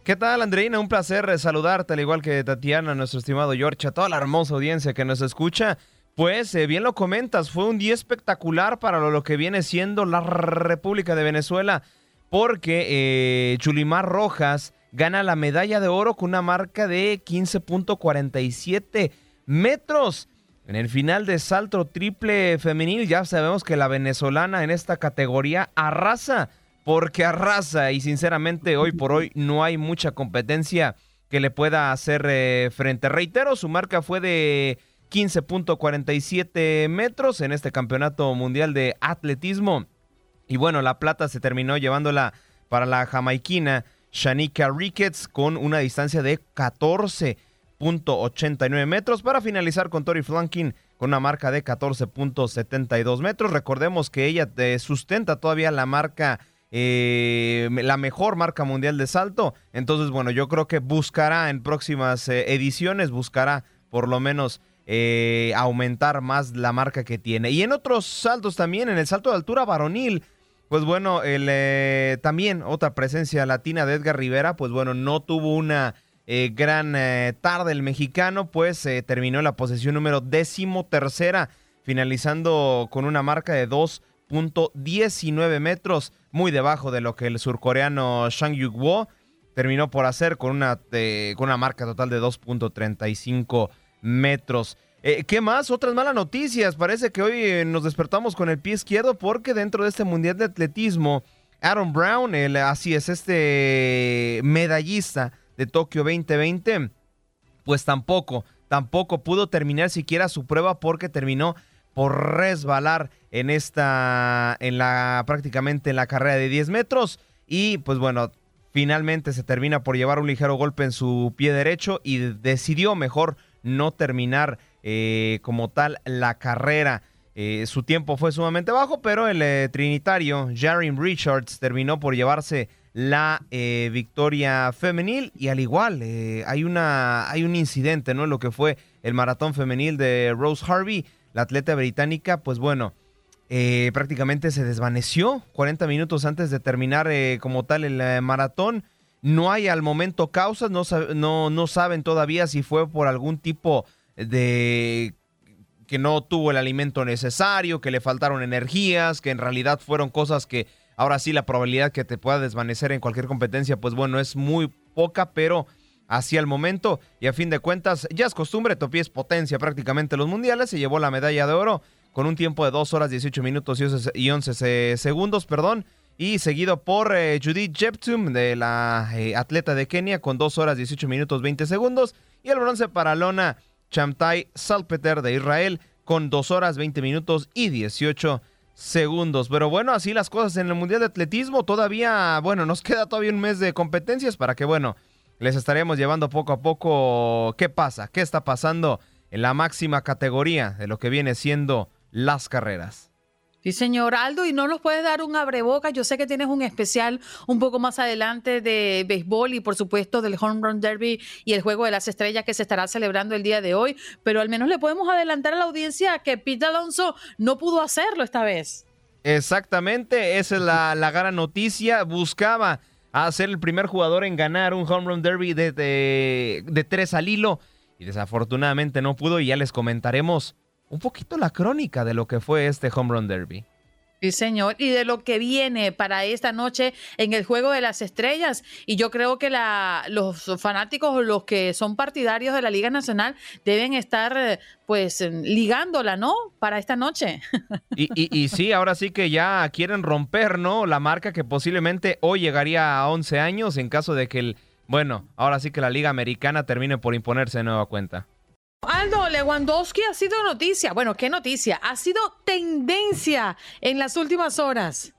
¿Qué tal, Andreina? Un placer saludarte, al igual que Tatiana, nuestro estimado George, a toda la hermosa audiencia que nos escucha. Pues eh, bien lo comentas, fue un día espectacular para lo, que viene siendo la República de Venezuela, porque eh, Chulimar Rojas gana la medalla de oro con una marca de 15.47 metros. En el final de salto triple femenil ya sabemos que la venezolana en esta categoría arrasa porque arrasa y sinceramente hoy por hoy no hay mucha competencia que le pueda hacer eh, frente. Reitero, su marca fue de 15.47 metros en este campeonato mundial de atletismo. Y bueno, la plata se terminó llevándola para la jamaiquina Shanika Ricketts con una distancia de 14.89 metros para finalizar con Tori Flanking con una marca de 14.72 metros. Recordemos que ella eh, sustenta todavía la marca eh, la mejor marca mundial de salto. Entonces, bueno, yo creo que buscará en próximas eh, ediciones, buscará por lo menos eh, aumentar más la marca que tiene. Y en otros saltos también, en el salto de altura varonil, pues bueno, el, también otra presencia latina de Edgar Rivera, pues bueno, no tuvo una gran tarde el mexicano, pues terminó en la posición número décimo tercera, finalizando con una marca de 2.19 metros muy debajo de lo que el surcoreano Shang Yuk-wo terminó por hacer con una, eh, con una marca total de 2.35 metros. Eh, ¿Qué más? Otras malas noticias. Parece que hoy eh, nos despertamos con el pie izquierdo porque dentro de este Mundial de Atletismo, Aaron Brown, el, así es, este medallista de Tokio 2020, pues tampoco, tampoco pudo terminar siquiera su prueba porque terminó por resbalar en esta, en la, prácticamente en la carrera de 10 metros. Y pues bueno, finalmente se termina por llevar un ligero golpe en su pie derecho y decidió mejor no terminar eh, como tal la carrera. Eh, su tiempo fue sumamente bajo, pero el eh, trinitario Jarin Richards terminó por llevarse la victoria femenil y al igual hay, una, hay un incidente, ¿no? Lo que fue el maratón femenil de Rose Harvey, la atleta británica, pues bueno, prácticamente se desvaneció 40 minutos antes de terminar como tal el maratón. No hay al momento causas, no, no, no saben todavía si fue por algún tipo de que no tuvo el alimento necesario, que le faltaron energías, que en realidad fueron cosas que ahora sí la probabilidad que te pueda desvanecer en cualquier competencia, pues bueno, es muy poca, pero hacia el momento y a fin de cuentas ya es costumbre, Topi es potencia prácticamente los mundiales, se llevó la medalla de oro con un tiempo de 2 horas 18 minutos y 11 segundos, perdón, y seguido por eh, Judith Jeptum de la eh, atleta de Kenia con 2 horas 18 minutos 20 segundos y el bronce para Lona Chamtai Salpeter de Israel con 2 horas 20 minutos y 18 segundos. Pero bueno, así las cosas en el Mundial de Atletismo. Todavía, bueno, nos queda todavía un mes de competencias para que, bueno, les estaremos llevando poco a poco qué pasa, qué está pasando en la máxima categoría de lo que viene siendo las carreras. Sí, señor Aldo, y no nos puedes dar un abreboca. Yo sé que tienes un especial un poco más adelante de béisbol y por supuesto del Home Run Derby y el Juego de las Estrellas que se estará celebrando el día de hoy, pero al menos le podemos adelantar a la audiencia que Pete Alonso no pudo hacerlo esta vez. Exactamente, esa es la, gran noticia. Buscaba a ser el primer jugador en ganar un Home Run Derby de, de tres al hilo y desafortunadamente no pudo y ya les comentaremos un poquito la crónica de lo que fue este Home Run Derby. Sí, señor, y de lo que viene para esta noche en el Juego de las Estrellas. Y yo creo que la, los fanáticos o los que son partidarios de la Liga Nacional deben estar pues ligándola, ¿no? Para esta noche. Y, y, sí, ahora sí que ya quieren romper, ¿no? La marca que posiblemente hoy llegaría a 11 años en caso de que el, bueno, ahora sí que la Liga Americana termine por imponerse de nueva cuenta. Aldo Lewandowski ha sido noticia. Bueno, ¿qué noticia? Ha sido tendencia en las últimas horas.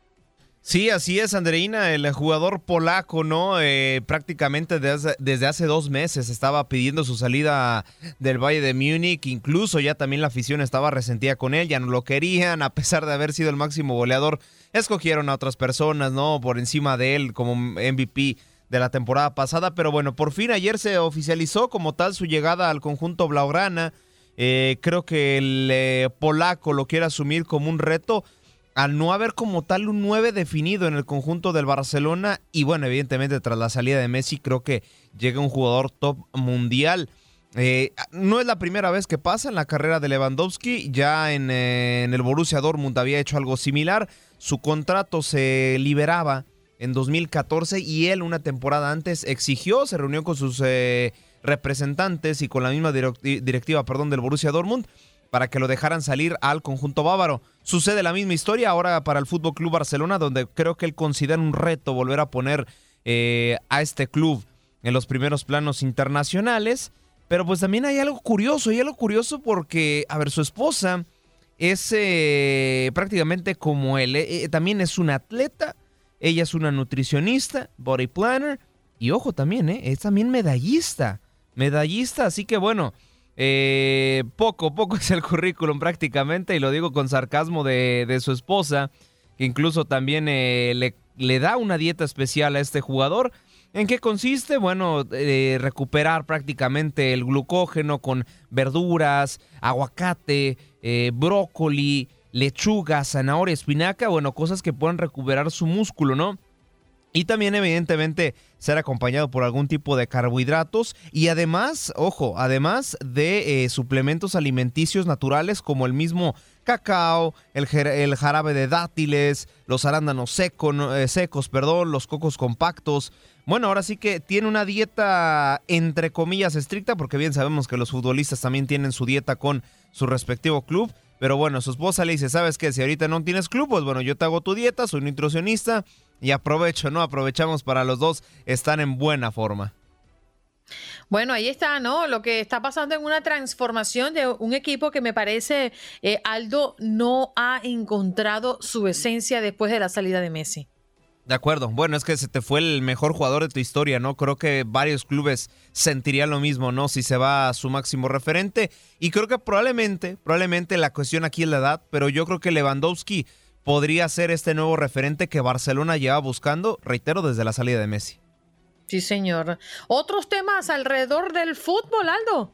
Sí, así es, Andreina, el jugador polaco, ¿no? Eh, prácticamente desde, desde, hace dos meses estaba pidiendo su salida del Valle de Múnich, incluso ya también la afición estaba resentida con él, ya no lo querían, a pesar de haber sido el máximo goleador, escogieron a otras personas, ¿no? Por encima de él como MVP de la temporada pasada, pero bueno, por fin ayer se oficializó como tal su llegada al conjunto Blaugrana. Eh, creo que el eh, polaco lo quiere asumir como un reto al no haber como tal un 9 definido en el conjunto del Barcelona y bueno, evidentemente tras la salida de Messi creo que llega un jugador top mundial. Eh, no es la primera vez que pasa en la carrera de Lewandowski, ya en, en el Borussia Dortmund había hecho algo similar, su contrato se liberaba en 2014 y él una temporada antes exigió, se reunió con sus eh, representantes y con la misma directiva perdón, del Borussia Dortmund para que lo dejaran salir al conjunto bávaro. Sucede la misma historia ahora para el Fútbol Club Barcelona, donde creo que él considera un reto volver a poner eh, a este club en los primeros planos internacionales. Pero pues también hay algo curioso, y algo curioso porque, a ver, su esposa es eh, prácticamente como él, también es un atleta, ella es una nutricionista, body planner y ojo también, ¿eh? es también medallista. Medallista, así que bueno, eh, poco, poco es el currículum prácticamente y lo digo con sarcasmo de, su esposa, que incluso también eh, le, le, da una dieta especial a este jugador. ¿En qué consiste? Bueno, eh, recuperar prácticamente el glucógeno con verduras, aguacate, brócoli, lechuga, zanahoria, espinaca, bueno, cosas que puedan recuperar su músculo, ¿no? Y también evidentemente ser acompañado por algún tipo de carbohidratos y además, ojo, además de eh, suplementos alimenticios naturales como el mismo cacao, el, jarabe de dátiles, los arándanos eh, secos, perdón, los cocos compactos. Bueno, ahora sí que tiene una dieta entre comillas estricta porque bien sabemos que los futbolistas también tienen su dieta con su respectivo club. Pero bueno, su esposa le dice, ¿sabes qué? Si ahorita no tienes club, pues bueno, yo te hago tu dieta, soy nutricionista y aprovecho, ¿no? Aprovechamos para los dos estar en buena forma. Bueno, ahí está, ¿no? Lo que está pasando en una transformación de un equipo que me parece, eh, Aldo, no ha encontrado su esencia después de la salida de Messi. De acuerdo. Bueno, es que se te fue el mejor jugador de tu historia, ¿no? Creo que varios clubes sentirían lo mismo, ¿no? Si se va a su máximo referente. Y creo que probablemente, probablemente la cuestión aquí es la edad, pero yo creo que Lewandowski podría ser este nuevo referente que Barcelona lleva buscando, reitero, desde la salida de Messi. Sí, señor. Otros temas alrededor del fútbol, Aldo.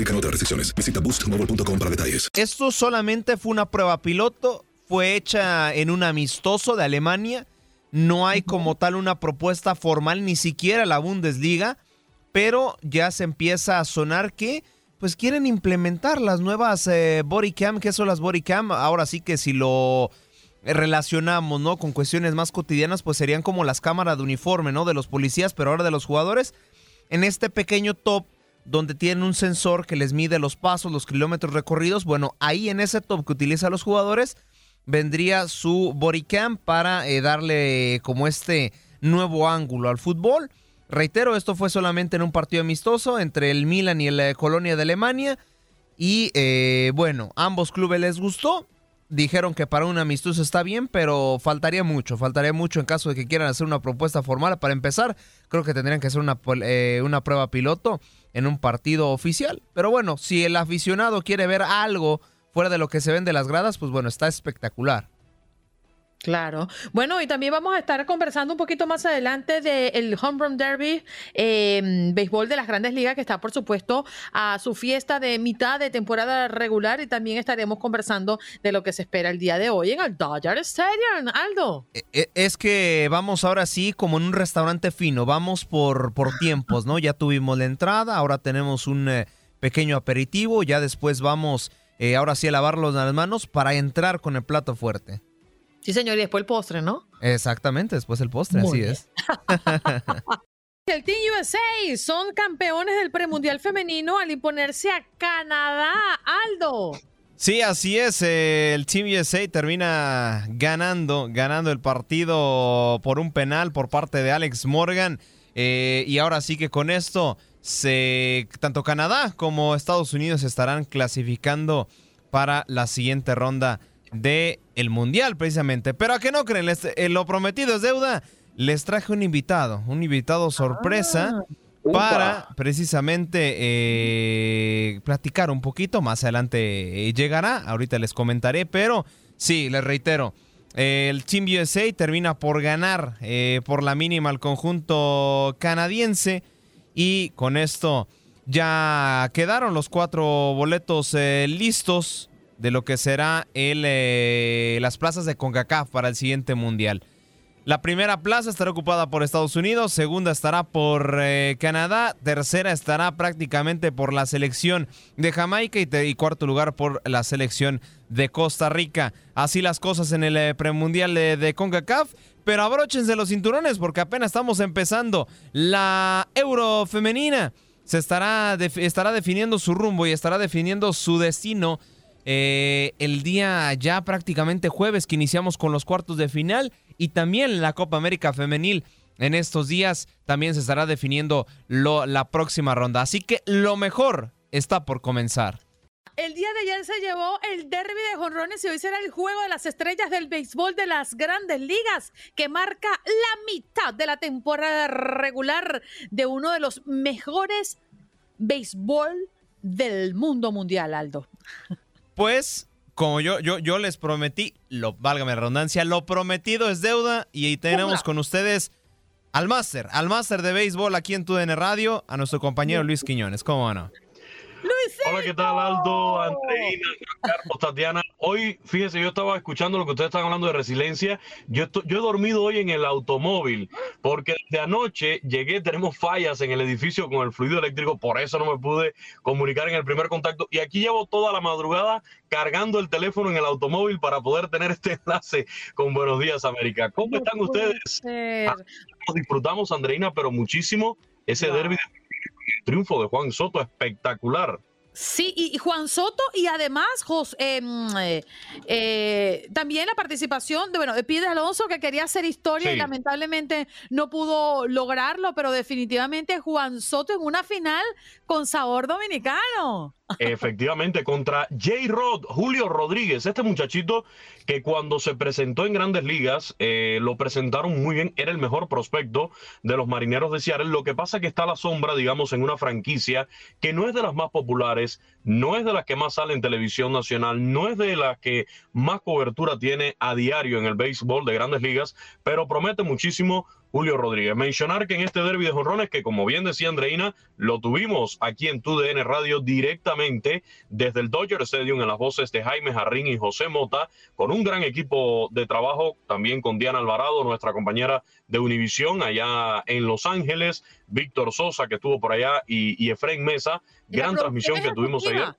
Esto solamente fue una prueba piloto. Fue hecha en un amistoso de Alemania. No hay como tal una propuesta formal, ni siquiera la Bundesliga. Pero ya se empieza a sonar que pues quieren implementar las nuevas eh, body. ¿Qué son las body cam? Ahora sí que si lo relacionamos, ¿no? Con cuestiones más cotidianas, pues serían como las cámaras de uniforme, ¿no? De los policías, pero ahora de los jugadores. En este pequeño top donde tienen un sensor que les mide los pasos, los kilómetros recorridos. Bueno, ahí en ese top que utilizan los jugadores vendría su bodycam para eh, darle como este nuevo ángulo al fútbol. Reitero, esto fue solamente en un partido amistoso entre el Milan y el eh, Colonia de Alemania. Y eh, bueno, ambos clubes les gustó dijeron que para un amistoso está bien, pero faltaría mucho, faltaría mucho en caso de que quieran hacer una propuesta formal. Para empezar, creo que tendrían que hacer una, eh, una prueba piloto en un partido oficial. Pero bueno, si el aficionado quiere ver algo fuera de lo que se ven de las gradas, pues bueno, está espectacular. Claro. Bueno, y también vamos a estar conversando un poquito más adelante del Home Run Derby, eh, béisbol de las grandes ligas, que está, por supuesto, a su fiesta de mitad de temporada regular. Y también estaremos conversando de lo que se espera el día de hoy en el Dodger Stadium. Aldo. E, e, es que vamos ahora sí como en un restaurante fino, vamos por, por tiempos, ¿no? Ya tuvimos la entrada, ahora tenemos un eh, pequeño aperitivo, ya después vamos, eh, ahora sí, a lavarlos las manos para entrar con el plato fuerte. Sí, señor, y después el postre, ¿no? Exactamente, después el postre, así es. El Team USA son campeones del premundial femenino al imponerse a Canadá, Aldo. Sí, así es. Eh, el Team USA termina ganando, ganando el partido por un penal por parte de Alex Morgan. Eh, y ahora sí que con esto, se, tanto Canadá como Estados Unidos estarán clasificando para la siguiente ronda de el Mundial precisamente. Pero a que no creen, eh, lo prometido es deuda. Les traje un invitado, un invitado sorpresa ah. para precisamente eh, platicar un poquito. Más adelante eh, llegará, ahorita les comentaré, pero sí, les reitero. el Team USA termina por ganar por la mínima al conjunto canadiense y con esto ya quedaron los cuatro boletos listos de lo que será el, eh, las plazas de CONCACAF para el siguiente mundial. La primera plaza estará ocupada por Estados Unidos, segunda estará por eh, Canadá, tercera estará prácticamente por la selección de Jamaica y, cuarto lugar por la selección de Costa Rica. Así las cosas en el eh, premundial de, CONCACAF, pero abróchense los cinturones porque apenas estamos empezando la Euro femenina. Se estará, estará definiendo su rumbo y estará definiendo su destino eh, el día ya prácticamente jueves que iniciamos con los cuartos de final y también la Copa América Femenil. En estos días también se estará definiendo la próxima ronda. Así que lo mejor está por comenzar. El día de ayer se llevó el derby de jonrones y hoy será el juego de las estrellas del béisbol de las grandes ligas que marca la mitad de la temporada regular de uno de los mejores béisbol del mundo mundial, Aldo. Pues como yo, yo, yo les prometí, lo, válgame la redundancia, lo prometido es deuda y ahí tenemos con ustedes al máster, al máster de béisbol aquí en TUDN Radio, a nuestro compañero Luis Quiñones. ¿Cómo no? Hola, ¿qué tal Aldo, Andreina, Carlos, Tatiana? Hoy, fíjese, yo estaba escuchando lo que ustedes están hablando de resiliencia. Yo, yo he dormido hoy en el automóvil porque de anoche llegué, tenemos fallas en el edificio con el fluido eléctrico, por eso no me pude comunicar en el primer contacto. Y aquí llevo toda la madrugada cargando el teléfono en el automóvil para poder tener este enlace con Buenos Días América. ¿Cómo están ustedes? Ah, disfrutamos, Andreina, pero muchísimo ese derby de triunfo de Juan Soto espectacular. Sí, y, Juan Soto y además em, eh, eh, también la participación de, bueno, de Pide Alonso que quería hacer historia y lamentablemente no pudo lograrlo, pero definitivamente Juan Soto en una final con sabor dominicano. Efectivamente, contra J. Rod, Julio Rodríguez, este muchachito que cuando se presentó en grandes ligas eh, lo presentaron muy bien, era el mejor prospecto de los marineros de Seattle. Lo que pasa es que está a la sombra, digamos, en una franquicia que no es de las más populares, no es de las que más sale en televisión nacional, no es de las que más cobertura tiene a diario en el béisbol de grandes ligas, pero promete muchísimo Julio Rodríguez. Mencionar que en este derby de jonrones, que como bien decía Andreina, lo tuvimos aquí en TUDN Radio directamente desde el Dodger Stadium en las voces de Jaime Jarrín y José Mota, con un gran equipo de trabajo, también con Diana Alvarado, nuestra compañera de Univisión allá en Los Ángeles, Víctor Sosa que estuvo por allá y, y Efraín Mesa, gran transmisión que tuvimos ayer.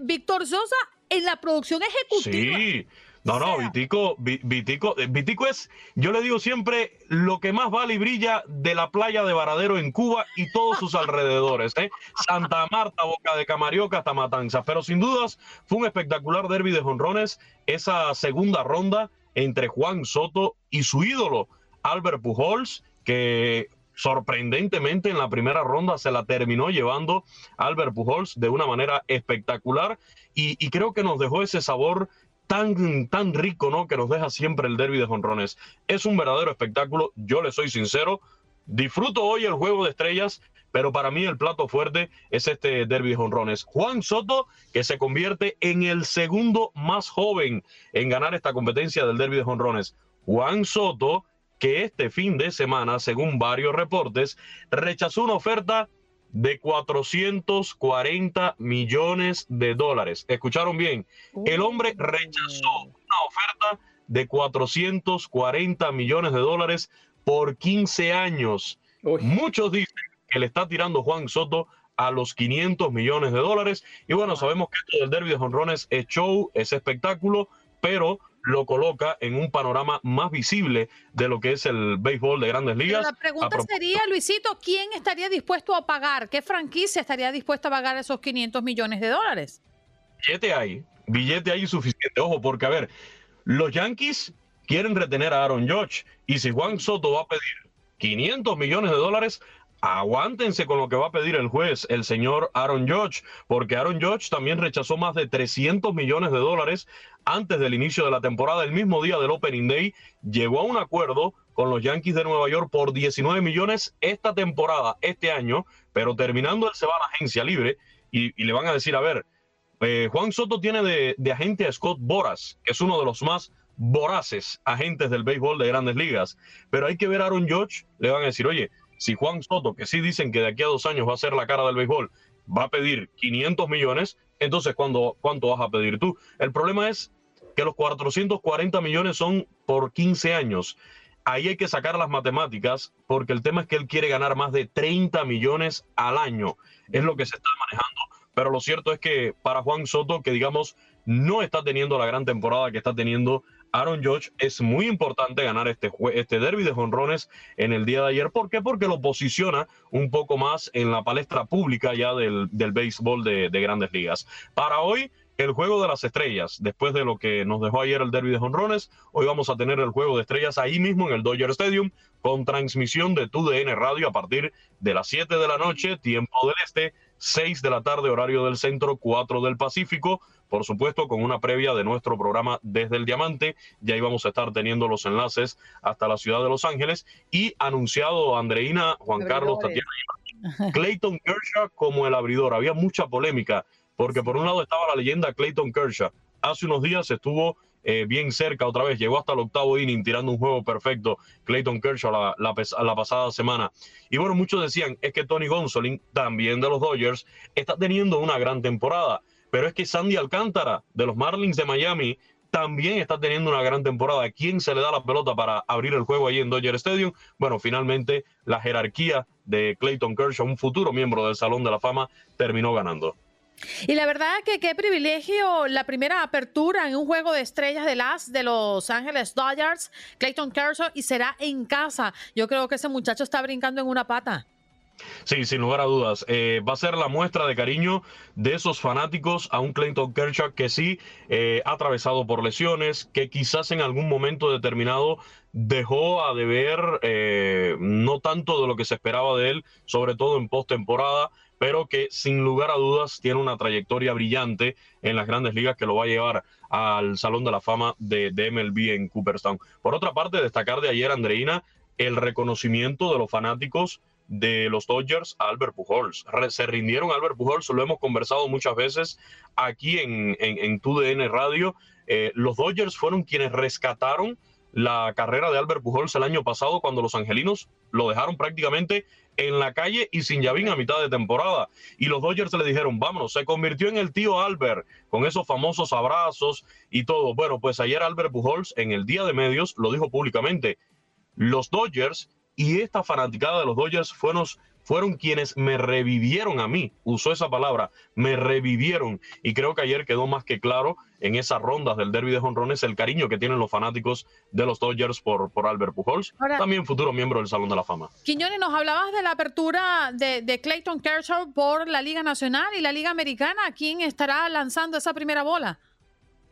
Víctor Sosa en la producción ejecutiva. Sí. No, no, Vitico, Vitico, eh, Vitico es, yo le digo siempre, lo que más vale y brilla de la playa de Varadero en Cuba y todos sus alrededores, ¿eh? Santa Marta, Boca de Camarioca hasta Matanzas. Pero sin dudas fue un espectacular derby de jonrones, esa segunda ronda entre Juan Soto y su ídolo, Albert Pujols, que sorprendentemente en la primera ronda se la terminó llevando Albert Pujols de una manera espectacular y, y creo que nos dejó ese sabor tan, tan rico, ¿no? Que nos deja siempre el derby de jonrones. Es un verdadero espectáculo, yo le soy sincero. Disfruto hoy el juego de estrellas, pero para mí el plato fuerte es este derby de jonrones. Juan Soto, que se convierte en el segundo más joven en ganar esta competencia del derby de jonrones. Juan Soto, que este fin de semana, según varios reportes, rechazó una oferta de 440 millones de dólares. ¿Escucharon bien? El hombre rechazó una oferta de 440 millones de dólares por 15 años. Muchos dicen que le está tirando Juan Soto a los 500 millones de dólares. Y bueno, sabemos que esto del derby de jonrones es show, es espectáculo, pero lo coloca en un panorama más visible de lo que es el béisbol de grandes ligas. la pregunta sería, Luisito, ¿quién estaría dispuesto a pagar? ¿Qué franquicia estaría dispuesta a pagar esos 500 millones de dólares? Billete hay, billete hay suficiente. Ojo, porque a ver, los Yankees quieren retener a Aaron Judge y si Juan Soto va a pedir 500 millones de dólares, aguántense con lo que va a pedir el juez, el señor Aaron Judge, porque Aaron Judge también rechazó más de 300 millones de dólares antes del inicio de la temporada. El mismo día del Opening Day llegó a un acuerdo con los Yankees de Nueva York por 19 millones esta temporada, este año, pero terminando él se va a la agencia libre y, le van a decir, a ver, eh, Juan Soto tiene de, agente a Scott Boras, que es uno de los más voraces agentes del béisbol de grandes ligas, pero hay que ver a Aaron Judge, le van a decir, oye, si Juan Soto, que sí dicen que de aquí a dos años va a ser la cara del béisbol, va a pedir 500 millones, entonces ¿cuánto, cuánto vas a pedir tú? El problema es que los 440 millones son por 15 años. Ahí hay que sacar las matemáticas porque el tema es que él quiere ganar más de 30 millones al año. Es lo que se está manejando. Pero lo cierto es que para Juan Soto, que digamos no está teniendo la gran temporada que está teniendo Aaron Judge, es muy importante ganar este, este derby de jonrones en el día de ayer. ¿Por qué? Porque lo posiciona un poco más en la palestra pública ya del, del béisbol de, de, grandes ligas. Para hoy, el juego de las estrellas. Después de lo que nos dejó ayer el derby de jonrones, hoy vamos a tener el juego de estrellas ahí mismo en el Dodger Stadium con transmisión de TUDN Radio a partir de las 7 de la noche, tiempo del este 6 de la tarde, horario del centro, 4 del Pacífico. Por supuesto, con una previa de nuestro programa desde el Diamante. Ya íbamos a estar teniendo los enlaces hasta la ciudad de Los Ángeles. Y anunciado Andreina, Juan Carlos, Tatiana Clayton Kershaw como el abridor. Había mucha polémica, porque por un lado estaba la leyenda Clayton Kershaw. Hace unos días estuvo eh, bien cerca otra vez, llegó hasta el octavo inning tirando un juego perfecto, Clayton Kershaw la, la, pasada semana. Y bueno, muchos decían, es que Tony Gonsolin, también de los Dodgers, está teniendo una gran temporada, pero es que Sandy Alcántara, de los Marlins de Miami, también está teniendo una gran temporada. ¿Quién se le da la pelota para abrir el juego ahí en Dodger Stadium? Bueno, finalmente la jerarquía de Clayton Kershaw, un futuro miembro del Salón de la Fama, terminó ganando. Y la verdad que qué privilegio la primera apertura en un juego de estrellas de las de Los Ángeles Dodgers, Clayton Kershaw, y será en casa. Yo creo que ese muchacho está brincando en una pata. Sí, sin lugar a dudas. Eh, va a ser la muestra de cariño de esos fanáticos a un Clayton Kershaw que sí eh, ha atravesado por lesiones, que quizás en algún momento determinado dejó a deber eh, no tanto de lo que se esperaba de él, sobre todo en postemporada, pero que sin lugar a dudas tiene una trayectoria brillante en las grandes ligas que lo va a llevar al Salón de la Fama de, MLB en Cooperstown. Por otra parte, destacar de ayer, Andreina, el reconocimiento de los fanáticos de los Dodgers a Albert Pujols. Se rindieron a Albert Pujols, lo hemos conversado muchas veces aquí en, en, en TUDN Radio. Eh, los Dodgers fueron quienes rescataron la carrera de Albert Pujols el año pasado cuando los angelinos lo dejaron prácticamente en la calle y sin llavín a mitad de temporada. Y los Dodgers le dijeron, vámonos, se convirtió en el tío Albert con esos famosos abrazos y todo. Bueno, pues ayer Albert Pujols en el día de medios lo dijo públicamente. Los Dodgers y esta fanaticada de los Dodgers fueron, fueron quienes me revivieron a mí, usó esa palabra, me revivieron. Y creo que ayer quedó más que claro en esas rondas del derby de jonrones el cariño que tienen los fanáticos de los Dodgers por, por Albert Pujols, también futuro miembro del Salón de la Fama. Quiñones, nos hablabas de la apertura de, de Clayton Kershaw por la Liga Nacional y la Liga Americana. ¿Quién estará lanzando esa primera bola?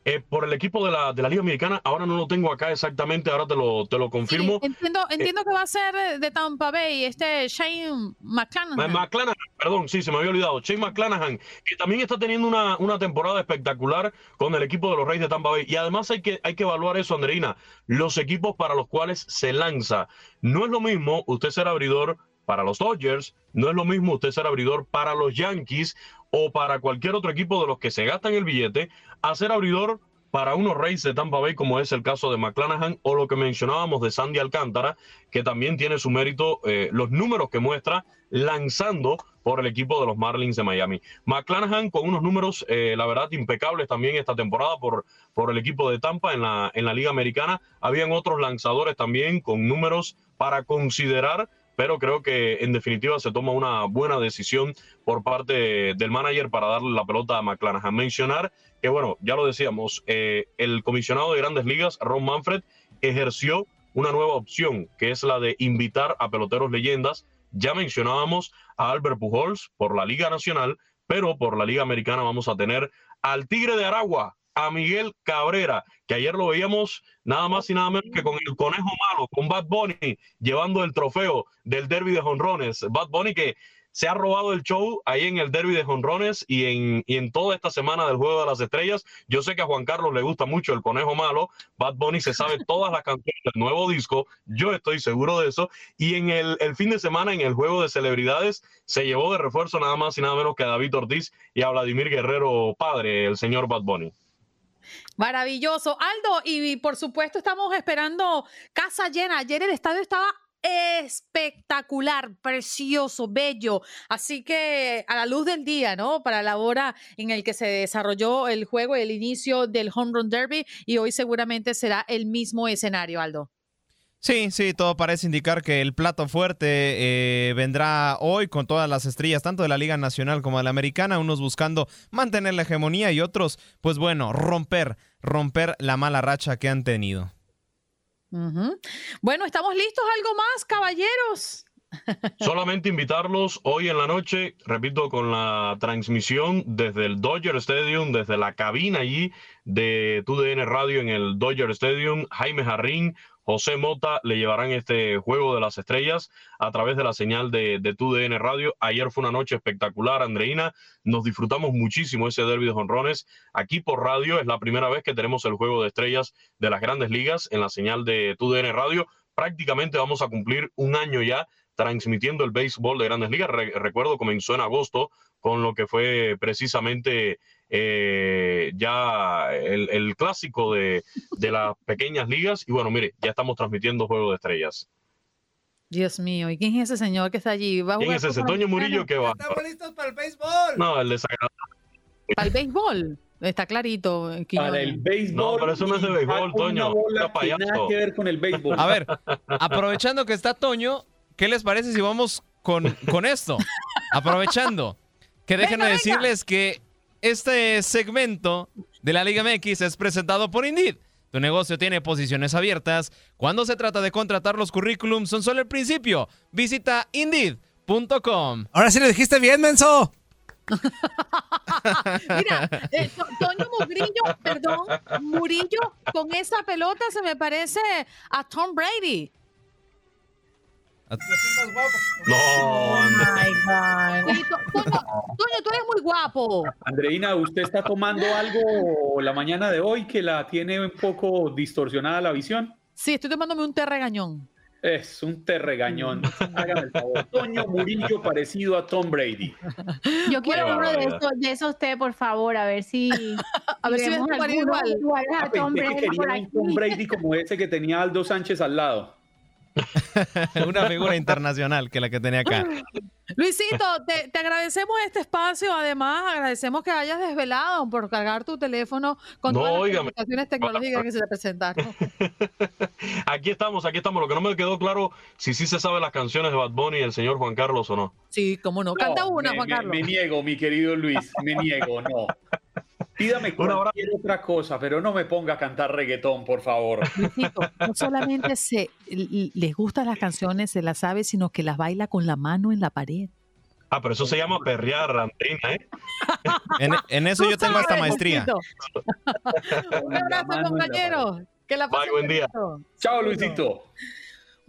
Eh, por el equipo de la, de la Liga Americana, ahora no lo tengo acá exactamente, ahora te lo, te lo confirmo. entiendo, eh, entiendo que va a ser de Tampa Bay, este Shane McClanahan. McClanahan, perdón, sí, se me había olvidado. Shane McClanahan, que también está teniendo una, una temporada espectacular con el equipo de los Reyes de Tampa Bay. Y además hay que, hay que evaluar eso, Andreina, los equipos para los cuales se lanza. No es lo mismo usted ser abridor para los Dodgers, no es lo mismo usted ser abridor para los Yankees o para cualquier otro equipo de los que se gastan el billete a ser abridor para unos Reyes de Tampa Bay, como es el caso de McClanahan o lo que mencionábamos de Sandy Alcántara, que también tiene su mérito eh, los números que muestra lanzando por el equipo de los Marlins de Miami. McClanahan con unos números, eh, la verdad, impecables también esta temporada por, por el equipo de Tampa en la, en la Liga Americana. Habían otros lanzadores también con números para considerar pero creo que en definitiva se toma una buena decisión por parte del manager para darle la pelota a McClanahan. Mencionar que, bueno, ya lo decíamos, eh, el comisionado de grandes ligas, Ron Manfred, ejerció una nueva opción, que es la de invitar a peloteros leyendas. Ya mencionábamos a Albert Pujols por la Liga Nacional, pero por la Liga Americana vamos a tener al Tigre de Aragua, a Miguel Cabrera, que ayer lo veíamos nada más y nada menos que con el conejo malo, con Bad Bunny, llevando el trofeo del derby de jonrones. Bad Bunny que se ha robado el show ahí en el derby de jonrones y en, y en toda esta semana del Juego de las Estrellas. Yo sé que a Juan Carlos le gusta mucho el conejo malo. Bad Bunny se sabe todas las canciones del nuevo disco. Yo estoy seguro de eso. Y en el, el, fin de semana, en el Juego de Celebridades, se llevó de refuerzo nada más y nada menos que a David Ortiz y a Vladimir Guerrero, padre, el señor Bad Bunny. Maravilloso. Aldo, y por supuesto estamos esperando casa llena. Ayer el estadio estaba espectacular, precioso, bello. Así que a la luz del día, ¿no? Para la hora en el que se desarrolló el juego, el inicio del Home Run Derby y hoy seguramente será el mismo escenario, Aldo. Sí, sí, todo parece indicar que el plato fuerte eh, vendrá hoy con todas las estrellas, tanto de la Liga Nacional como de la Americana, unos buscando mantener la hegemonía y otros, pues bueno, romper, romper la mala racha que han tenido. Uh -huh. Bueno, ¿estamos listos? ¿Algo más, caballeros? Solamente invitarlos hoy en la noche, repito, con la transmisión desde el Dodger Stadium, desde la cabina allí de TUDN Radio en el Dodger Stadium, Jaime Jarrín, José Mota le llevarán este juego de las estrellas a través de la señal de, TUDN Radio. Ayer fue una noche espectacular, Andreina. Nos disfrutamos muchísimo ese derby de jonrones. Aquí por radio es la primera vez que tenemos el juego de estrellas de las grandes ligas en la señal de TUDN Radio. Prácticamente vamos a cumplir un año ya transmitiendo el béisbol de grandes ligas. recuerdo, comenzó en agosto con lo que fue precisamente eh, ya el, clásico de, las pequeñas ligas. Y bueno, mire, ya estamos transmitiendo Juego de Estrellas. Dios mío, ¿y quién es ese señor que está allí? ¿Quién es ese? Toño Murillo que va. Estamos listos para el béisbol. No, el desagradable. ¿Para el béisbol? Está clarito. Para el béisbol. No, pero eso no es de béisbol, Toño. Nada que ver con el béisbol. A ver, aprovechando que está Toño, ¿qué les parece si vamos con, con esto? Aprovechando. Que déjenme decirles que este segmento de la Liga MX es presentado por Indeed. Tu negocio tiene posiciones abiertas. Cuando se trata de contratar los currículums, son solo el principio. Visita Indeed.com. Ahora sí lo dijiste bien, menso. Mira, eh, Toño Murillo, perdón, Murillo, con esa pelota se me parece a Tom Brady. No, oh my God. Toño, tú eres muy guapo. Andreina, ¿usted está tomando algo la mañana de hoy que la tiene un poco distorsionada la visión? Sí, estoy tomándome un té regañón. Es un té regañón. Hágame el favor. Toño Murillo parecido a Tom Brady. Yo quiero uno de esos, de esos té, por favor, a ver si. a ver si es igual. igual a Ah, Tom Brady que por aquí. Tom Brady como ese que tenía Aldo Sánchez al lado. Una figura internacional que la que tenía acá. Luisito, te, te agradecemos este espacio. Además, agradecemos que hayas desvelado por cargar tu teléfono con No, todas las óigame. complicaciones tecnológicas que se te presentaron. Aquí estamos, aquí estamos. Lo que no me quedó claro si sí se sabe las canciones de Bad Bunny y el señor Juan Carlos o no. Sí, cómo no. Canta No, una, me- Juan me- Carlos. Me, niego, mi querido Luis, me niego, no. Pídame cualquier otra cosa, pero no me ponga a cantar reggaetón, por favor. Luisito, no solamente se les gustan las canciones, se las sabe, sino que las baila con la mano en la pared. Ah, pero eso se llama perrear, Andreina, ¿eh? En, en eso yo tengo hasta maestría. Un abrazo, mano en la compañero. Que la Bye, pasen buen día. Chao, Luisito.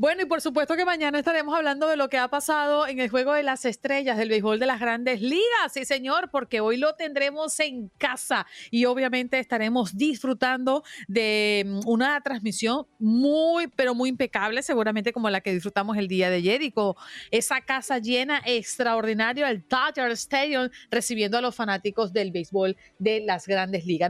Bueno, y por supuesto que mañana estaremos hablando de lo que ha pasado en el juego de las estrellas del béisbol de las grandes ligas. Sí, señor, porque hoy lo tendremos en casa y obviamente estaremos disfrutando de mm, una transmisión muy, pero muy impecable, seguramente como la que disfrutamos el día de ayer y con esa casa llena extraordinaria, el Dodger Stadium, recibiendo a los fanáticos del béisbol de las grandes ligas.